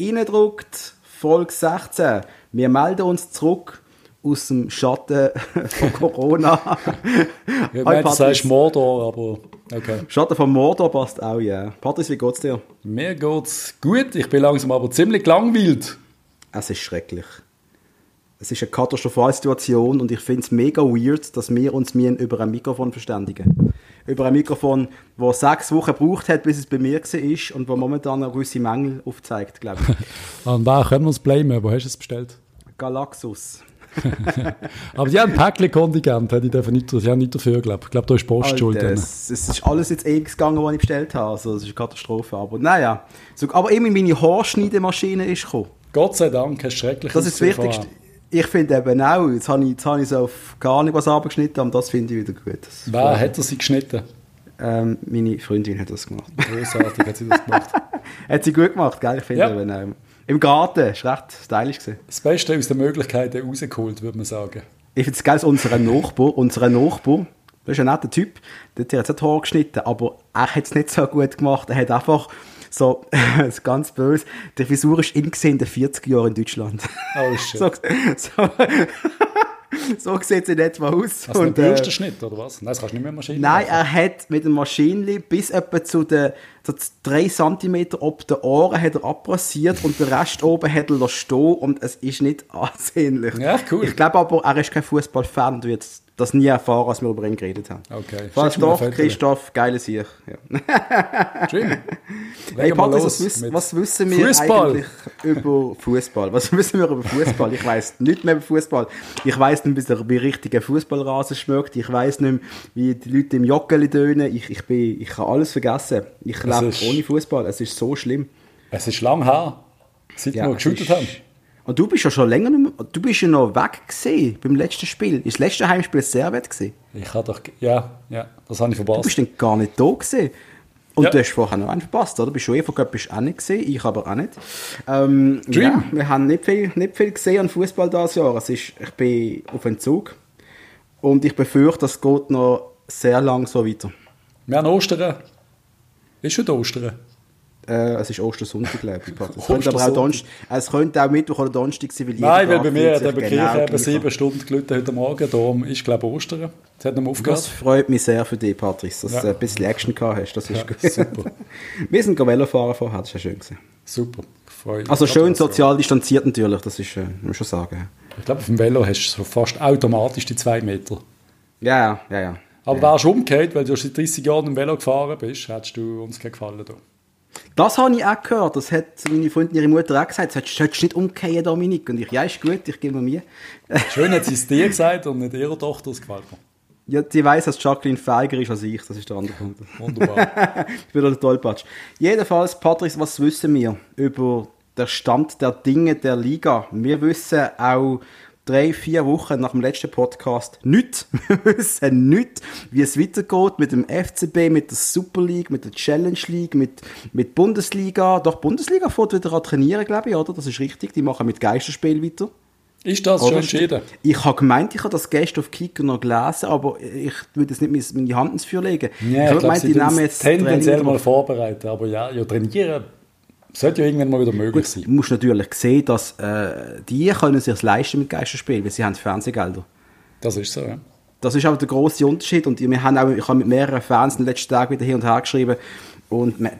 reindruckt, Folge 16. Wir melden uns zurück aus dem Schatten von Corona. Ja, Hi, du sagst Mordor, aber okay. Schatten von Mordor passt auch, ja. Yeah. Patrice, wie geht's dir? Mir geht's gut. Ich bin langsam aber ziemlich langweilt. Es ist schrecklich. Es ist eine katastrophale Situation und ich finde es mega weird, dass wir uns über ein Mikrofon verständigen. Über ein Mikrofon, das sechs Wochen gebraucht hat, bis es bei mir war und wo momentan eine gewisse Mängel aufzeigt, glaube ich. An wer können wir uns blamen? Wo hast du es bestellt? Galaxus. Aber die haben ein Päckchen-Kontingent, hätte ich nicht, ich nicht dafür, glaube ich. glaube, da ist Post schuld. Es ist alles jetzt ewig gegangen, was ich bestellt habe. Also, es ist eine Katastrophe. Aber naja. So, aber immer meine Haarschneidemaschine ist gekommen. Gott sei Dank, hast schrecklich Das ist das Wichtigste. Ich finde eben auch, jetzt habe ich, jetzt habe ich so auf gar nicht was abgeschnitten, aber das finde ich wieder gut. Das Wer hat er sie geschnitten? Ähm, meine Freundin hat das gemacht. Großartig hat sie das gemacht. hat sie gut gemacht, gell? Ich finde ja. eben, ähm, im Garten, das war recht stylisch. Gewesen. Das Beste aus den Möglichkeiten rausgeholt, würde man sagen. Ich finde es geil, unser Nachbar, unser Nachbar, das ist ein netter Typ, der hat jetzt Haar geschnitten, aber er hat es nicht so gut gemacht. Er hat einfach so, das ist ganz böse, die Frisur ist in den 40 Jahren in Deutschland. Oh shit. so, so, so sieht sie in etwa aus. Du einen Bürstenschnitt, äh, oder was? Nein, das kannst du nicht mehr Maschine Nein, machen. er hat mit dem Maschinenli bis etwa zu den so 3 cm ob der Ohren hat er abrasiert und den Rest oben hat er stehen und es ist nicht ansehnlich. Ja, cool. Ich glaube aber, er ist kein Fußballfan und wird das nie erfahren, als wir über ihn geredet haben. Okay. Falls doch, Christoph, geile Sieg. Ja. Schön. Hey Patrick, was, was, wissen wir Fußball. eigentlich über Fußball? Was wissen wir über Fußball? Ich weiß nicht mehr über Fußball. Ich weiß nicht, wie der richtige Fußballrasen schmeckt. Ich weiß nicht mehr, wie die Leute im Joggeli tönen. Ich, ich, bin, ich kann alles vergessen. Ich lebe ohne Fußball. Es ist so schlimm. Es ist lang her, seit ja, wir geschüttet haben. Und du bist ja schon länger nicht mehr, du bist ja noch weg gewesen beim letzten Spiel. Ist das letzte Heimspiel Servet gewesen? Ich habe doch, ja, ja, das habe ich verpasst. Du bist dann gar nicht da gewesen. Und ja. du hast vorher noch einen verpasst, oder? Bist du UEFA Cup bist auch nicht gesehen, ich aber auch nicht. Ähm, Dream. Ja, wir haben nicht viel, nicht viel gesehen an Fußball dieses Jahr. Es ist, ich bin auf Entzug und ich befürchte, das geht noch sehr lang so weiter. Wir haben Ostern. Ist schon Ostern? Äh, es ist Ostersonntag, glaube ich. Es könnte aber auch, Donst es könnte auch Mittwoch oder Donnerstag sein, weil Nein, weil bei mir hat Kirche genau eben sieben Stunden gelitten heute Morgen. Darum ist, glaube ich, Ostern. Das hat noch aufgehört. Das freut mich sehr für dich, Patrice, dass ja. du ein bisschen Action gehabt hast. Das ist ja, gut. super. Wir sind Velo fahren vorher, das ist ja schön gewesen. Super, freue Also schön sozial distanziert natürlich, das ist, äh, muss man schon sagen. Ich glaube, auf dem Velo hast du so fast automatisch die zwei Meter. Ja, ja, ja. Aber ja. wärst du umgekehrt, weil du seit 30 Jahren im Velo gefahren bist, hättest du uns gefallen. Da. Das habe ich auch gehört. Das hat meine Freundin, ihre Mutter auch gesagt. Du solltest nicht umkehren, Dominik. Und ich, ja, ist gut, ich gebe mir Schön hat sie es dir gesagt und nicht ihrer Tochter. Das gefällt mir. Ja, sie weiß, dass Jacqueline feiger ist als ich. Das ist der andere Punkt. Wunderbar. ich bin der Tollpatsch. Jedenfalls, Patrick, was wissen wir über den Stand der Dinge der Liga? Wir wissen auch drei, vier Wochen nach dem letzten Podcast nichts. Wir wissen nichts, wie es weitergeht mit dem FCB, mit der Super League, mit der Challenge League, mit, mit Bundesliga. Doch, Bundesliga fährt wieder an trainieren, glaube ich, oder? Das ist richtig. Die machen mit Geisterspiel weiter. Ist das oder? schon entschieden? Ich habe gemeint, ich habe das gestern auf Kicker noch gelesen, aber ich würde jetzt nicht meine Hand ins Feuer legen. Ja, ich, ich glaube, die nehmen jetzt tendenziell mal vorbereiten, aber ja, ja trainieren sollte ja irgendwann mal wieder möglich sein. Du musst natürlich sehen, dass äh, die können sich leisten mit Geisterspielen, weil sie haben Fernsehgelder. Das ist so, ja. Das ist auch der große Unterschied und wir haben auch, ich habe mit mehreren Fans den letzten Tagen wieder hin und her geschrieben und äh,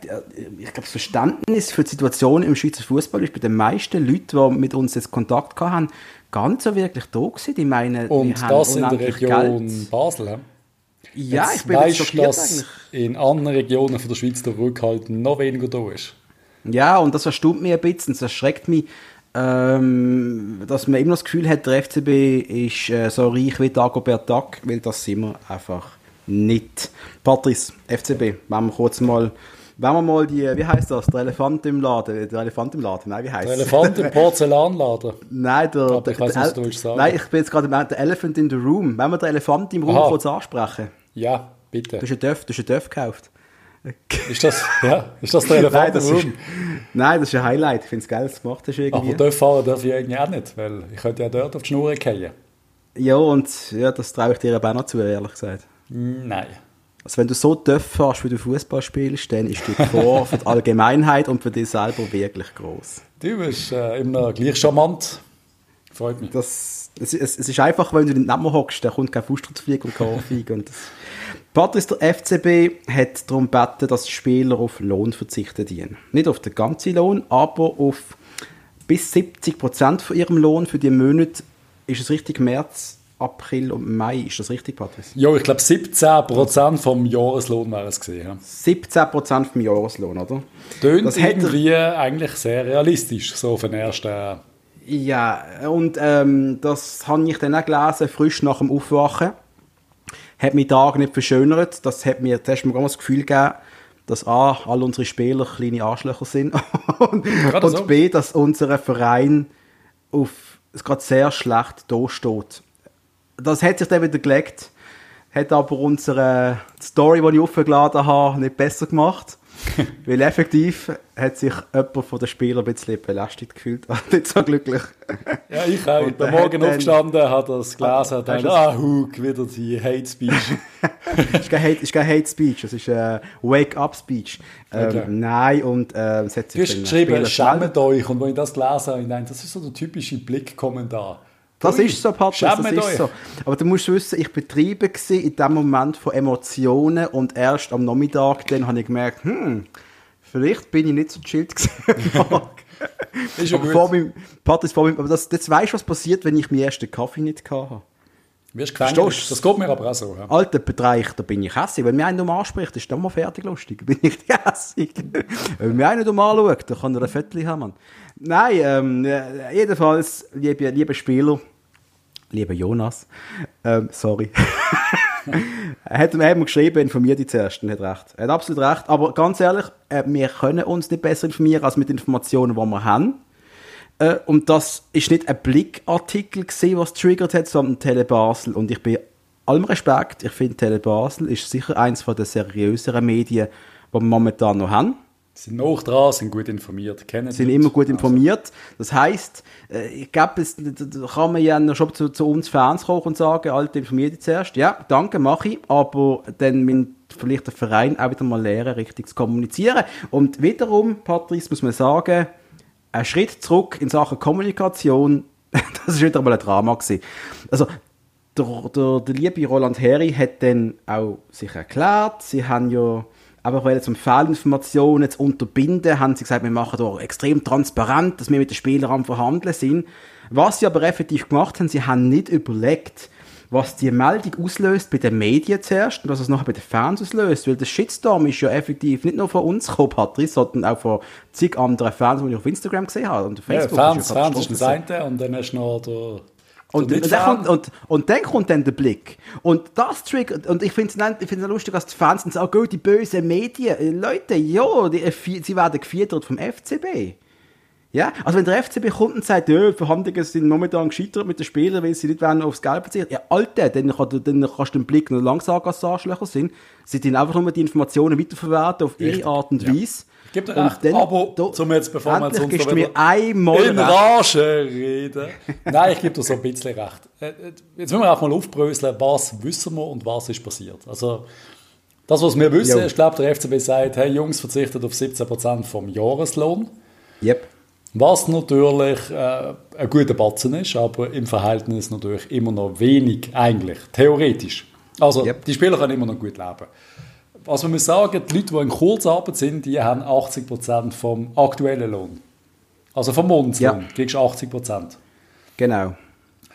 ich glaube, das Verständnis für die Situation im Schweizer Fußball ist bei den meisten Leuten, die mit uns jetzt Kontakt haben, gar nicht so wirklich da gewesen. Ich meine, und das in der Region Geld. Basel, ja? Ja, jetzt ich bin weißt, schockiert dass eigentlich. in anderen Regionen von der Schweiz der Rückhalt noch weniger da ist. Ja, und das erstaunt mich ein bisschen, das erschreckt mich, ähm, dass man immer das Gefühl hat, der FCB ist äh, so reich wie Dagobert Duck, weil das sind wir einfach nicht. Patrice, FCB, wenn wir kurz mal, wenn wir mal die, wie heißt das, der Elefant im Laden, der Elefant im Laden, nein, wie heißt Der Elefant im Porzellanladen? nein, der, Aber ich weiß nicht, was du willst sagen. Nein, ich bin jetzt gerade der Elephant in the Room. Wenn wir den Elefant im Raum kurz ansprechen. Ja, bitte. Du hast einen Döff, du hast einen Döff gekauft. Ist das, ja, ist das der Elefant nein, das ist, nein, das ist ein Highlight. Ich finde es geil, das macht das irgendwie. Aber dort fahren darf ich eigentlich auch nicht, weil ich könnte ja dort auf die Schnur fallen. Ja, und ja, das traue ich dir aber auch noch zu, ehrlich gesagt. Nein. Also wenn du so tief fährst, wie du Fußball spielst, dann ist die Gefahr für die Allgemeinheit und für dich selber wirklich groß. Du bist äh, immer gleich charmant. Freut mich. Das, es, es, es, ist einfach, wenn du den Namen hockst, dann kommt kein Fußtrittflieger und kein Ohrfeige. und das. Patrice, der FCB hat darum gebeten, dass Spieler auf Lohn verzichten dienen. Nicht auf den ganzen Lohn, aber auf bis 70 Prozent von ihrem Lohn für die Monate. Ist es richtig März, April und Mai? Ist das richtig, Patrice? Ja, ich glaube 17 Prozent vom Jahreslohn wäre es gesehen. Ja. 17 Prozent vom Jahreslohn, oder? Tönt das irgendwie eigentlich sehr realistisch, so für den ersten. Ja, und ähm, das habe ich dann auch gelesen, frisch nach dem Aufwachen. Hat mein Tag nicht verschönert. Das hat mir zuerst mal das Gefühl gegeben, dass A, all unsere Spieler kleine Arschlöcher sind und, und so. B, dass unser Verein auf es gerade sehr schlecht dasteht. Das hat sich dann wieder gelegt, hat aber unsere Story, die ich aufgeladen habe, nicht besser gemacht. Weil effektiv hat sich jemand von den Spielern ein bisschen belästigt gefühlt. nicht so glücklich. Ja, ich auch. Ich bin morgen aufgestanden, hat das gelesen und dachte, ah, Hug, wieder die Hate Speech. es ist Hate, ist kein Hate Speech, es ist ein Wake-up Speech. Ähm, okay. Nein, und äh, es hat sich Du hast geschrieben, schämt euch. Und wenn ich das gelesen habe, dachte, das ist so der typische Blick-Kommentar. Das Ui, ist so, Patrick, das ist euch. so. Aber du musst wissen, ich betreibe in dem Moment von Emotionen und erst am Nachmittag dann habe ich gemerkt, hm, vielleicht bin ich nicht so chillt ist ja aber gut. Vor meinem, Patrick, vor meinem, aber das, jetzt weißt du, was passiert, wenn ich meinen ersten Kaffee nicht hatte. Wirst gefängelt. Das geht mir aber auch so. Ja. Alter Bereich, da bin ich hässlich. Wenn mir einer um anspricht, ist dann mal fertig lustig. bin ich hässlich. Wenn mir einer um anschaut, dann kann er ein Fettchen haben. Nein, ähm, äh, jedenfalls, liebe, liebe Spieler, lieber Jonas, ähm, sorry. er hat, er hat mir geschrieben, informiert dich zuerst, er hat recht. Er hat absolut recht, aber ganz ehrlich, äh, wir können uns nicht besser informieren, als mit Informationen, die wir haben. Äh, und das ist nicht ein Blickartikel gewesen, was triggert hat, sondern Tele Basel. Und ich bin allem Respekt, ich finde Tele Basel ist sicher eins der seriöseren Medien, die wir momentan noch haben. Sie sind noch dran, sind gut informiert, kennen Sind immer gut informiert. Das heisst, äh, ich glaube, da kann man ja schon zu, zu, uns Fans kommen und sagen, Alter, informiert dich zuerst. Ja, danke, mache ich. Aber dann müssen vielleicht der Verein auch wieder mal lernen, richtig zu kommunizieren. Und wiederum, Patrice, muss man sagen, ein Schritt zurück in Sachen Kommunikation, das ist wieder mal ein Drama gewesen. Also, der, der, der liebe Roland Heri hat dann auch sich erklärt, sie haben ja aber weil zum Fehlinformationen zu unterbinden, haben sie gesagt, wir machen da extrem transparent, dass wir mit den Spielern am Verhandeln sind. Was sie aber effektiv gemacht haben, sie haben nicht überlegt, was die Meldung auslöst bei den Medien zuerst und was es nachher bei den Fans auslöst. Weil der Shitstorm ist ja effektiv nicht nur von uns gekommen, Patrice, sondern auch von zig anderen Fans, die ich auf Instagram gesehen habe. Und Facebook ja, Fans, ist ja Fans ist das eine und dann hast du noch der und, und, dann kommt, und, und dann kommt dann der Blick. Und das triggert, und ich finde es ich lustig, dass die Fans sagen, oh, die bösen Medien. Äh, Leute, ja, die, äh, sie werden gefüttert vom FCB. Ja, also wenn der FCB kommt und sagt, ja, Verhandlungen sind momentan gescheitert mit den Spielern, weil sie nicht werden aufs Geld verzichten. Ja, Alter, dann, kann, dann kannst du den Blick noch lang sagen, sie Arschlöcher sind. Sie dann einfach nur die Informationen weiterverwerten auf ihre Art und Weise. Gibt dir recht, dann, aber da, zum jetzt, bevor wir uns da mir einmal in Rage reden. Nein, ich gebe dir so ein bisschen recht. Äh, äh, jetzt müssen wir auch mal aufbröseln, was wissen wir und was ist passiert. Also, das, was wir wissen, jo. ich glaube, der FCB sagt, hey Jungs, verzichtet auf 17% vom Jahreslohn. Yep. Was natürlich äh, ein guter Batzen ist, aber im Verhältnis natürlich immer noch wenig eigentlich, theoretisch. Also, yep. die Spieler können immer noch gut leben. Was man muss sagen, die Leute, die in Kurzarbeit sind, die haben 80% vom aktuellen Lohn. Also vom Monatslohn ja. kriegst du 80%. Genau.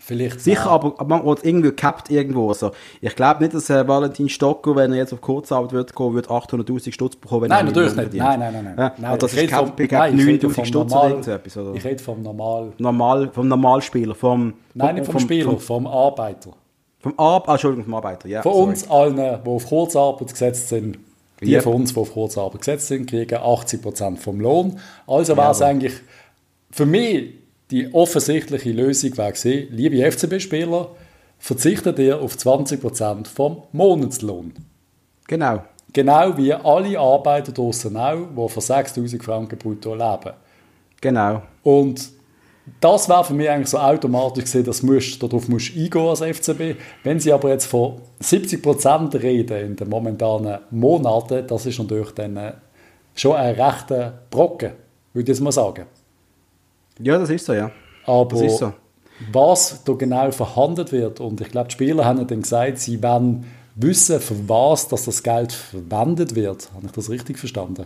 Vielleicht Sicher, aber, aber man wird irgendwie gecapped irgendwo. Also, ich glaube nicht, dass äh, Valentin Stocker, wenn er jetzt auf Kurzarbeit wird gehen, wird 800'000 Stutz bekommen. nein, natürlich nicht. Nein, nein, nein. nein. Ja, nein das ist capped bei 9'000 Stutz oder irgendetwas. Ich rede vom Normal... Normal... Vom Normalspieler, vom... Nein, nicht vom, vom Spieler, vom, vom Arbeiter. Vom Ar ah, Entschuldigung, vom Arbeiter, ja. Von sorry. uns allen, die auf Kurzarbeit gesetzt sind, die yep. von uns, die auf Kurzarbeit gesetzt sind, kriegen 80% vom Lohn. Also wäre es eigentlich für mich die offensichtliche Lösung wäre gewesen, liebe FCB-Spieler, verzichtet ihr auf 20% vom Monatslohn. Genau. Genau wie alle Arbeiter draussen auch, die von 6000 Franken brutto leben. Genau. Und das wäre für mich eigentlich so automatisch gesehen, dass musst, darauf musst du eingehen als FCB. Wenn sie aber jetzt von 70% reden in den momentanen Monaten, das ist natürlich dann äh, schon ein rechter Brocken, würde ich mal sagen. Ja, das ist so, ja. Aber so. was da genau verhandelt wird, und ich glaube, die Spieler haben dann gesagt, sie werden wissen, für was dass das Geld verwendet wird. Habe ich das richtig verstanden?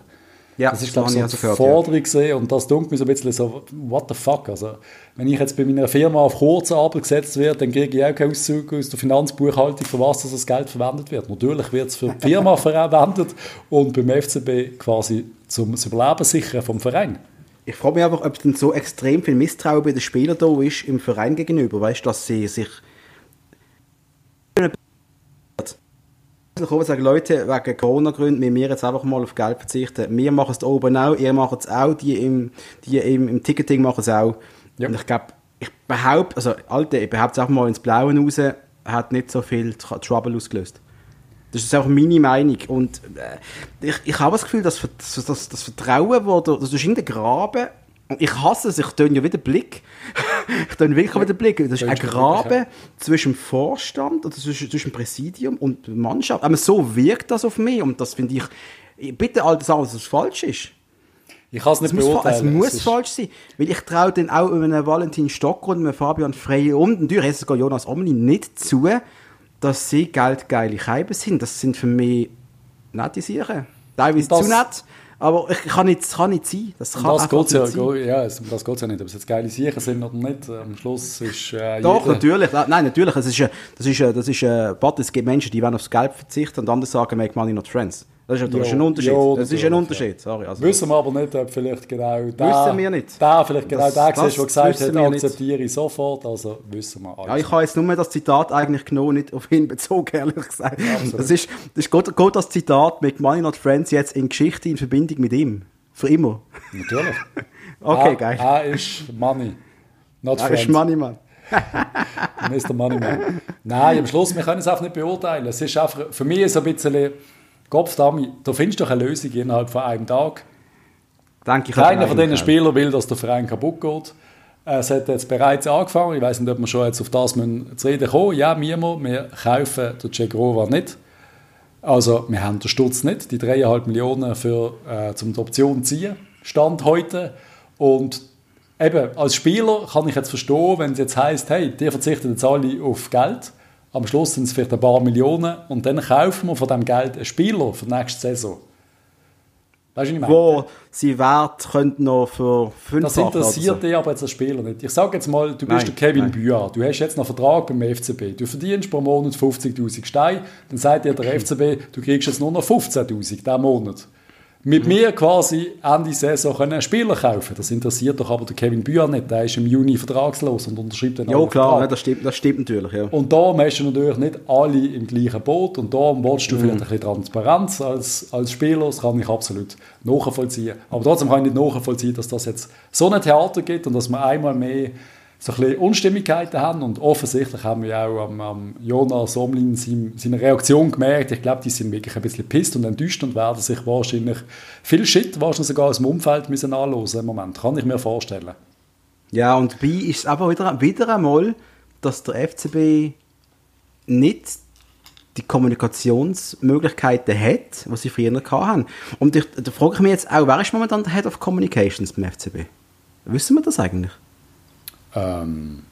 Ja, das ist, glaube ich, so eine gehört, Forderung ja. und das dunkelt mir so ein bisschen so, what the fuck, also wenn ich jetzt bei meiner Firma auf Kurzarbeit gesetzt werde, dann kriege ich auch keinen Auszug aus der Finanzbuchhaltung, für was das Geld verwendet wird. Natürlich wird es für die Firma verwendet und beim FCB quasi zum Überleben sichern vom Verein. Ich frage mich aber, ob denn so extrem viel Misstrauen bei den Spielern da ist im Verein gegenüber, weißt du, dass sie sich kommen und sagen, Leute, wegen Corona-Gründen müssen wir jetzt einfach mal auf Geld verzichten. Wir machen es da oben auch, ihr macht es auch, die im, die im, im Ticketing machen es auch. Ja. Und ich glaube, ich behaupte, also, Alter, ich behaupte es einfach mal ins Blaue raus, hat nicht so viel Trouble ausgelöst. Das ist auch meine Meinung. Und äh, ich, ich habe das Gefühl, dass das, das, das Vertrauen, wo du, das ist in den Graben, ich hasse es, ich töne ja wieder Blick. ich töne wirklich wieder Blick. Das ist ein Graben zwischen Vorstand, oder zwischen, zwischen Präsidium und Mannschaft. Aber so wirkt das auf mich und das finde ich, bitte all das sagen, dass es falsch ist. Ich kann es nicht es beurteilen. Muss, es muss falsch sein, weil ich traue dann auch einem Valentin Stocker und einem Fabian Frey und natürlich sogar Jonas Omni nicht zu, dass sie geldgeile Scheiben sind. Das sind für mich nette Sachen. Teilweise zu nett, aber ich kann nicht, kann nicht sein. Das kann das geht ja, sein. ja, das geht ja nicht. Ob es jetzt geile Sachen sind oder nicht, am Schluss ist äh, Doch, natürlich. Nein, natürlich. Es ist, das ist, das ist, das ist, es gibt Menschen, die werden aufs Geld verzichten und andere sagen, make money not friends. Das ist, das ist ein Unterschied. Ja, das ist ein Unterschied. Sorry, also. Wissen wir aber nicht, ob vielleicht genau der, wissen wir nicht. der vielleicht genau das, der das, der gesagt hat, akzeptiere ich sofort. Also wissen wir alles. Ja, ich habe jetzt nur das Zitat eigentlich genommen, nicht auf ihn bezogen, ehrlich gesagt. Das ist, das ist geht das Zitat mit Money Not Friends jetzt in Geschichte in Verbindung mit ihm. Für immer. Natürlich. okay, er, geil. Er ist Money. Not er Friends. ist Money, Man. Mr. Moneyman. Nein, am Schluss, wir können es einfach nicht beurteilen. Es ist einfach, für mich so ein bisschen Kopfdami, da findest du doch eine Lösung innerhalb von einem Tag. Danke, Keiner von diesen Spielern will, dass der Verein kaputt geht. Es hat jetzt bereits angefangen. Ich weiß nicht, ob wir schon jetzt auf das müssen zu reden kommen. Ja, Mimo, wir kaufen den Cegrova nicht. Also, wir haben den Sturz nicht, die 3,5 Millionen für, äh, zum die Option ziehen, Stand heute. Und eben, als Spieler kann ich jetzt verstehen, wenn es jetzt heisst, hey, die verzichten jetzt alle auf Geld am Schluss sind es vielleicht ein paar Millionen und dann kaufen wir von dem Geld einen Spieler für die nächste Saison. Weißt du, was ich meine? Wo sie Wert könnte noch für fünf Das interessiert dich aber jetzt als Spieler nicht. Ich sage jetzt mal, du bist nein, der Kevin Büa, du hast jetzt noch einen Vertrag beim FCB, du verdienst pro Monat 50'000 Steine, dann sagt dir der FCB, du kriegst jetzt nur noch 15'000 diesen Monat mit mir quasi Ende Saison können einen Spieler kaufen Das interessiert doch aber Kevin Bühr nicht. Der ist im Juni vertragslos und unterschreibt dann Ja, klar, das, stimmt, das stimmt natürlich. Ja. Und da hast du natürlich nicht alle im gleichen Boot und da willst du mhm. vielleicht ein bisschen Transparenz als, als Spieler. Das kann ich absolut nachvollziehen. Aber trotzdem kann ich nicht nachvollziehen, dass das jetzt so ein Theater gibt und dass man einmal mehr so ein bisschen Unstimmigkeiten haben und offensichtlich haben wir auch am, am Jonas seine, seine Reaktion gemerkt. Ich glaube, die sind wirklich ein bisschen pisst und enttäuscht und werden sich wahrscheinlich viel Shit, wahrscheinlich sogar aus dem Umfeld müssen anhören im Moment. Kann ich mir vorstellen. Ja, und dabei ist es aber wieder, wieder einmal, dass der FCB nicht die Kommunikationsmöglichkeiten hat, was sie früher hatten. Und ich, da frage ich mich jetzt auch, wer ist momentan der Head of Communications beim FCB? Wissen wir das eigentlich? Ähm,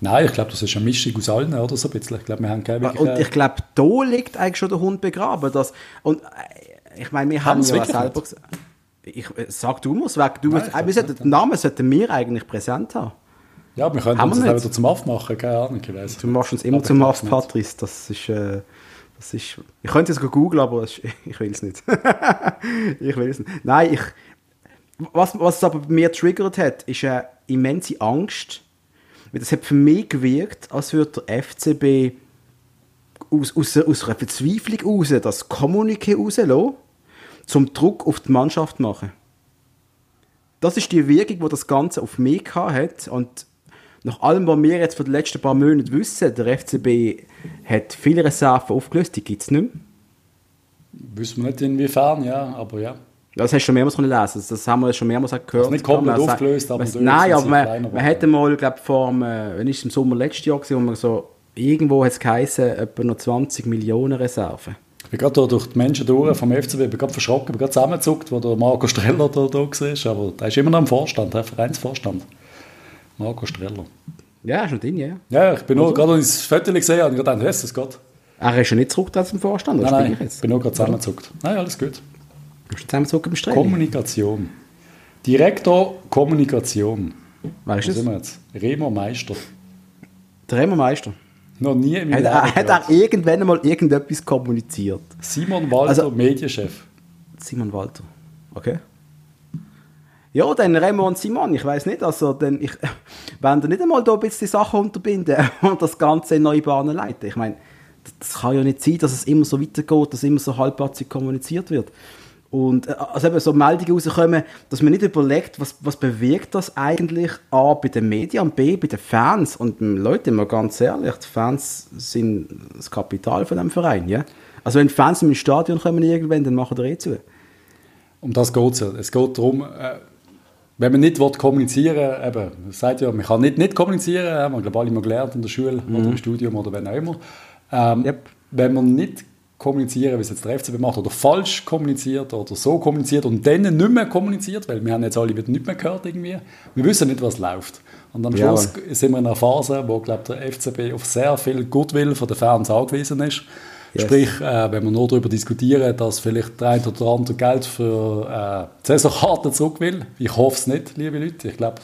nein, ich glaube, das ist eine Mischung aus allen, oder so ein bisschen. Ich glaube, wir haben keine Und ich glaube, da liegt eigentlich schon der Hund begraben. Dass, und äh, ich meine, wir haben, haben ja selber gesagt, ich, äh, sag du musst weg. Du Nein, musst, äh, wir sollten, den Namen sollten wir eigentlich präsent haben. Ja, wir können uns das wieder zum Aff machen, keine Ahnung. Ich. Du machst uns immer zum Aff, Patrice. Das ist, äh, das ist, ich könnte es googeln, aber ist, ich will es nicht. ich will es nicht. Nein, ich, was, was es aber bei mir triggert hat, ist eine immense Angst. Das hat für mich gewirkt, als würde der FCB aus, aus, aus einer Verzweiflung raus das Kommuniqué rauslassen, zum Druck auf die Mannschaft machen. Das ist die Wirkung, die das Ganze auf mich hat. Und nach allem, was wir jetzt von den letzten paar Monaten wissen, der FCB hat viele Reserven aufgelöst, die gibt es nicht mehr. Wissen wir nicht inwiefern, ja, aber ja. Das hast du schon mehrmals lesen das, das haben wir schon mehrmals gehört. Das ist nicht komplett aufgelöst, aber Nein, aber man, man hätte mal, glaube vor dem, äh, wenn ich im Sommer letztes Jahr gesehen, wo man so, irgendwo hat es geheißen, etwa noch 20 Millionen Reserven. Ich bin gerade durch die Menschen durch vom FCB, ich bin gerade verschrocken, ich bin gerade zusammengezuckt, wo der Marco Streller da, da war, aber der ist immer noch im Vorstand, der Vereinsvorstand. Marco Streller. Ja, ist noch drin, ja. Ja, ich bin nur, gerade als ich das Foto gesehen habe, ich gedacht, was ist das Er ist ja nicht zurück zum Vorstand, oder? Nein, nein, ich bin nur gerade zusammengezuckt. Nein, alles gut. Bist du zusammengezogen im Streit? Kommunikation. Direktor Kommunikation. Wer ist das? sind wir jetzt? Remo Meister. Der Remo Meister? Noch nie meinem Hat, hat er irgendwann mal irgendetwas kommuniziert? Simon Walter, also, Medienchef. Simon Walter, okay. Ja, dann Remo und Simon, ich weiß nicht, also dann, ich, wenn ihr nicht einmal da ein bisschen die Sachen unterbinden und das Ganze in neue Bahnen leiten. Ich meine, das, das kann ja nicht sein, dass es immer so weitergeht, dass immer so halbpatzig kommuniziert wird. Und äh, also eben so Meldungen rauskommen, dass man nicht überlegt, was, was bewirkt das eigentlich A bei den Medien und B bei den Fans. Und ähm, Leute, mal ganz ehrlich, die Fans sind das Kapital von dem Verein. Ja? Also wenn Fans im Stadion kommen irgendwann, dann machen die eh zu. Um das geht es ja. Es geht darum, äh, wenn man nicht kommunizieren will, eben, sagt ja, man kann nicht, nicht kommunizieren, haben wir glaube alle mal gelernt in der Schule mhm. oder im Studium oder wenn auch immer. Ähm, yep. Wenn man nicht kommunizieren, wie es jetzt der FCB macht, oder falsch kommuniziert oder so kommuniziert und dann nicht mehr kommuniziert, weil wir haben jetzt alle wieder nicht mehr gehört irgendwie. Wir wissen nicht, was läuft. Und am Schluss ja, sind wir in einer Phase, wo glaube der FCB auf sehr viel Goodwill von den Fans angewiesen ist. Yes. Sprich, äh, wenn wir nur darüber diskutieren, dass vielleicht der eine oder andere Geld für äh, Saisonkarten zurück will. Ich hoffe es nicht, liebe Leute. Ich glaube,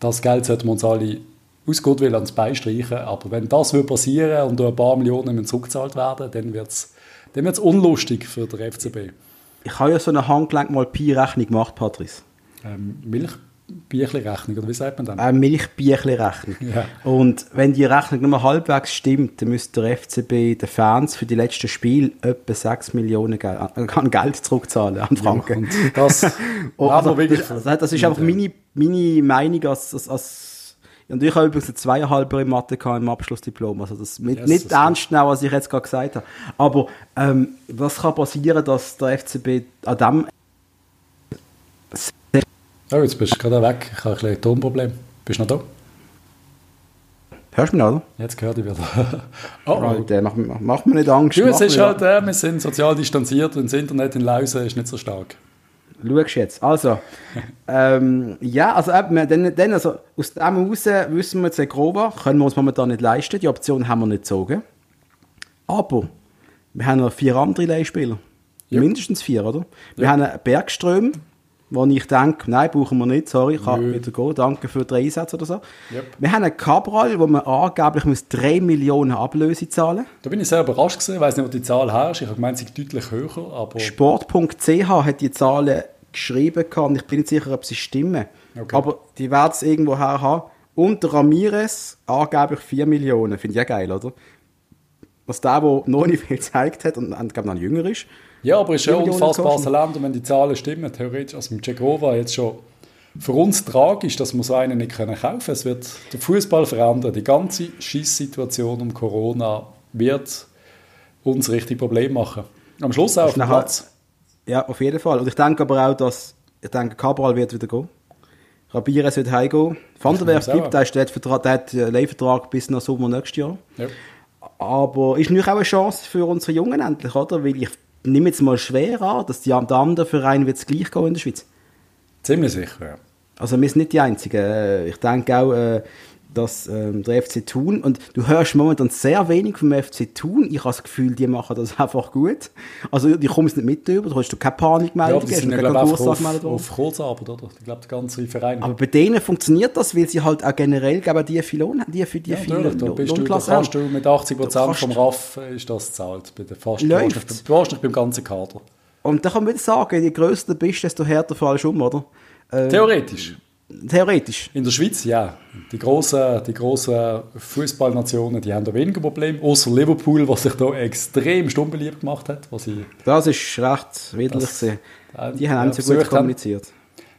das Geld sollten wir uns alle aus Goodwill ans Bein streichen. Aber wenn das passieren und ein paar Millionen zurückgezahlt werden, dann wird es dann wird's unlustig für den FCB. Ich habe ja so eine Handgelenk mal Pi-Rechnung gemacht, Patrice. Ähm, Milchbierchen-Rechnung, oder wie sagt man dann? Eine Milchbierchen-Rechnung. Ja. Und wenn die Rechnung nur halbwegs stimmt, dann müsste der FCB den Fans für die letzten Spiele etwa 6 Millionen Geld, äh, Geld zurückzahlen an Franken. Ja, das, also, das, das, ist einfach meine, meine Meinung als, als, als und ich habe übrigens eine Zweieinhalber in Mathe im Abschlussdiplom. Also das mit, yes, nicht das ernst nehmen, was ich jetzt gerade gesagt habe. Aber ähm, was kann passieren, dass der FCB an dem... Oh, jetzt bist du gerade weg. Ich habe ein kleines Tonproblem. Bist du noch da? Hörst du mich noch, oder? Jetzt gehört ich wieder. oh, oh. Right, mach, mach mir nicht Angst. Du, es ist halt, äh, wir sind sozial distanziert und das Internet in Lausen ist nicht so stark schaust jetzt. Also, ähm, ja, also, eben, dann, dann, also aus dem heraus wissen wir, Zegrova können wir uns momentan nicht leisten. Die Option haben wir nicht gezogen. Aber wir haben noch vier andere Leihspieler. Yep. Mindestens vier, oder? Wir yep. haben einen Bergström, wo ich denke, nein, brauchen wir nicht, sorry, ich kann Nö. wieder gehen, danke für den Einsatz oder so. Yep. Wir haben einen Cabral, wo man angeblich muss 3 Millionen Ablöse zahlen Da bin ich sehr überrascht gewesen, ich weiß nicht, wo die Zahl her ist, ich habe gemeint, sie ist deutlich höher, aber... Sport.ch hat die Zahlen geschrieben und ich bin nicht sicher, ob sie stimmen. Okay. Aber die werden es irgendwo her haben. Und Ramirez angeblich 4 Millionen, finde ich ja geil, oder? Was der, der noch nicht viel gezeigt hat und, und glaube noch jünger ist. Ja, aber es ist ja unfassbares Land und wenn die Zahlen stimmen, theoretisch, also mit Cegova jetzt schon für uns tragisch, dass wir so einen nicht kaufen können. Es wird den Fußball verändern. Die ganze Schießsituation um Corona wird uns richtig Probleme machen. Am Schluss auch auf dem Platz. Ja, auf jeden Fall. Und ich denke aber auch, dass ich denke, Cabral wird wieder gehen. Rabires wird heimgehen. Van der Werf bleibt, der, ist, der, hat, der hat einen Leihvertrag bis nach Sommer nächstes Jahr. Ja. Aber ist natürlich auch eine Chance für unsere Jungen endlich, oder? Weil ich nehme jetzt mal schwer an, dass die, der andere Verein wird es gleich gehen in der Schweiz. Ziemlich sicher, ja. Also wir sind nicht die Einzigen. Ich denke auch, äh, dass ähm, der FC Thun, und du hörst momentan sehr wenig vom FC Thun, ich habe das Gefühl, die machen das einfach gut. Also die kommen es nicht mit über, da hast du keine Panikmeldung, ja, die sind ja, glaube auf, auf Kurzarbeit, oder? Ich glaube, der ganze Verein. Aber bei denen funktioniert das, weil sie halt auch generell glaube die viel Lohn haben, die für die ja, viele da bist du, da kannst du mit 80 Prozent vom RAF ist das zahlt. Bei der fast, läuft. Du warst nicht beim ganzen Kader. Und da kann man sagen, je grösser du bist, desto härter fallst du um, oder? Äh, Theoretisch. Theoretisch. In der Schweiz, ja. Die grossen, die grossen Fußballnationen, die haben da weniger Probleme. Außer Liverpool, was sich da extrem stumm beliebt gemacht hat. Was ich, das ist recht widerlich. die haben nicht so gut kommuniziert.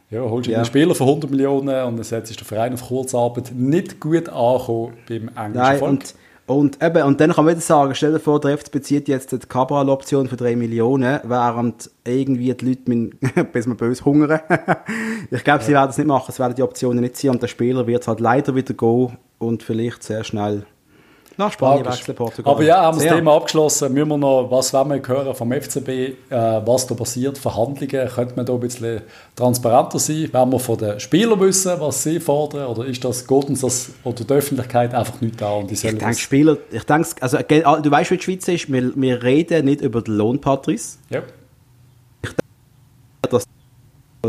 Ja, holst du ja. einen Spieler für 100 Millionen und dann setzt der Verein auf Kurzarbeit nicht gut angekommen beim englischen Nein, Volk. Und und, eben, und dann kann man wieder sagen, stell dir vor, der FC bezieht jetzt die Cabral-Option für 3 Millionen, während irgendwie die Leute, mit, bis man böse hungern. ich glaube, ja. sie werden es nicht machen, es werden die Optionen nicht sein und der Spieler wird halt leider wieder gehen und vielleicht sehr schnell Nach Spanien wechseln, Portugal. Aber ja, haben wir das Thema abgeschlossen. Müssen wir noch, was wollen wir hören vom FCB, äh, was da passiert, Verhandlungen, könnte man da ein bisschen transparenter sein? Wollen wir von den Spielern wissen, was sie fordern? Oder ist das, geht uns das oder die Öffentlichkeit einfach nicht da? Und die ich denke, Spieler, ich denke, also, du weißt, wie die Schweiz ist, wir, wir reden nicht über den Lohnpatrice. Ja. Ich denke, dass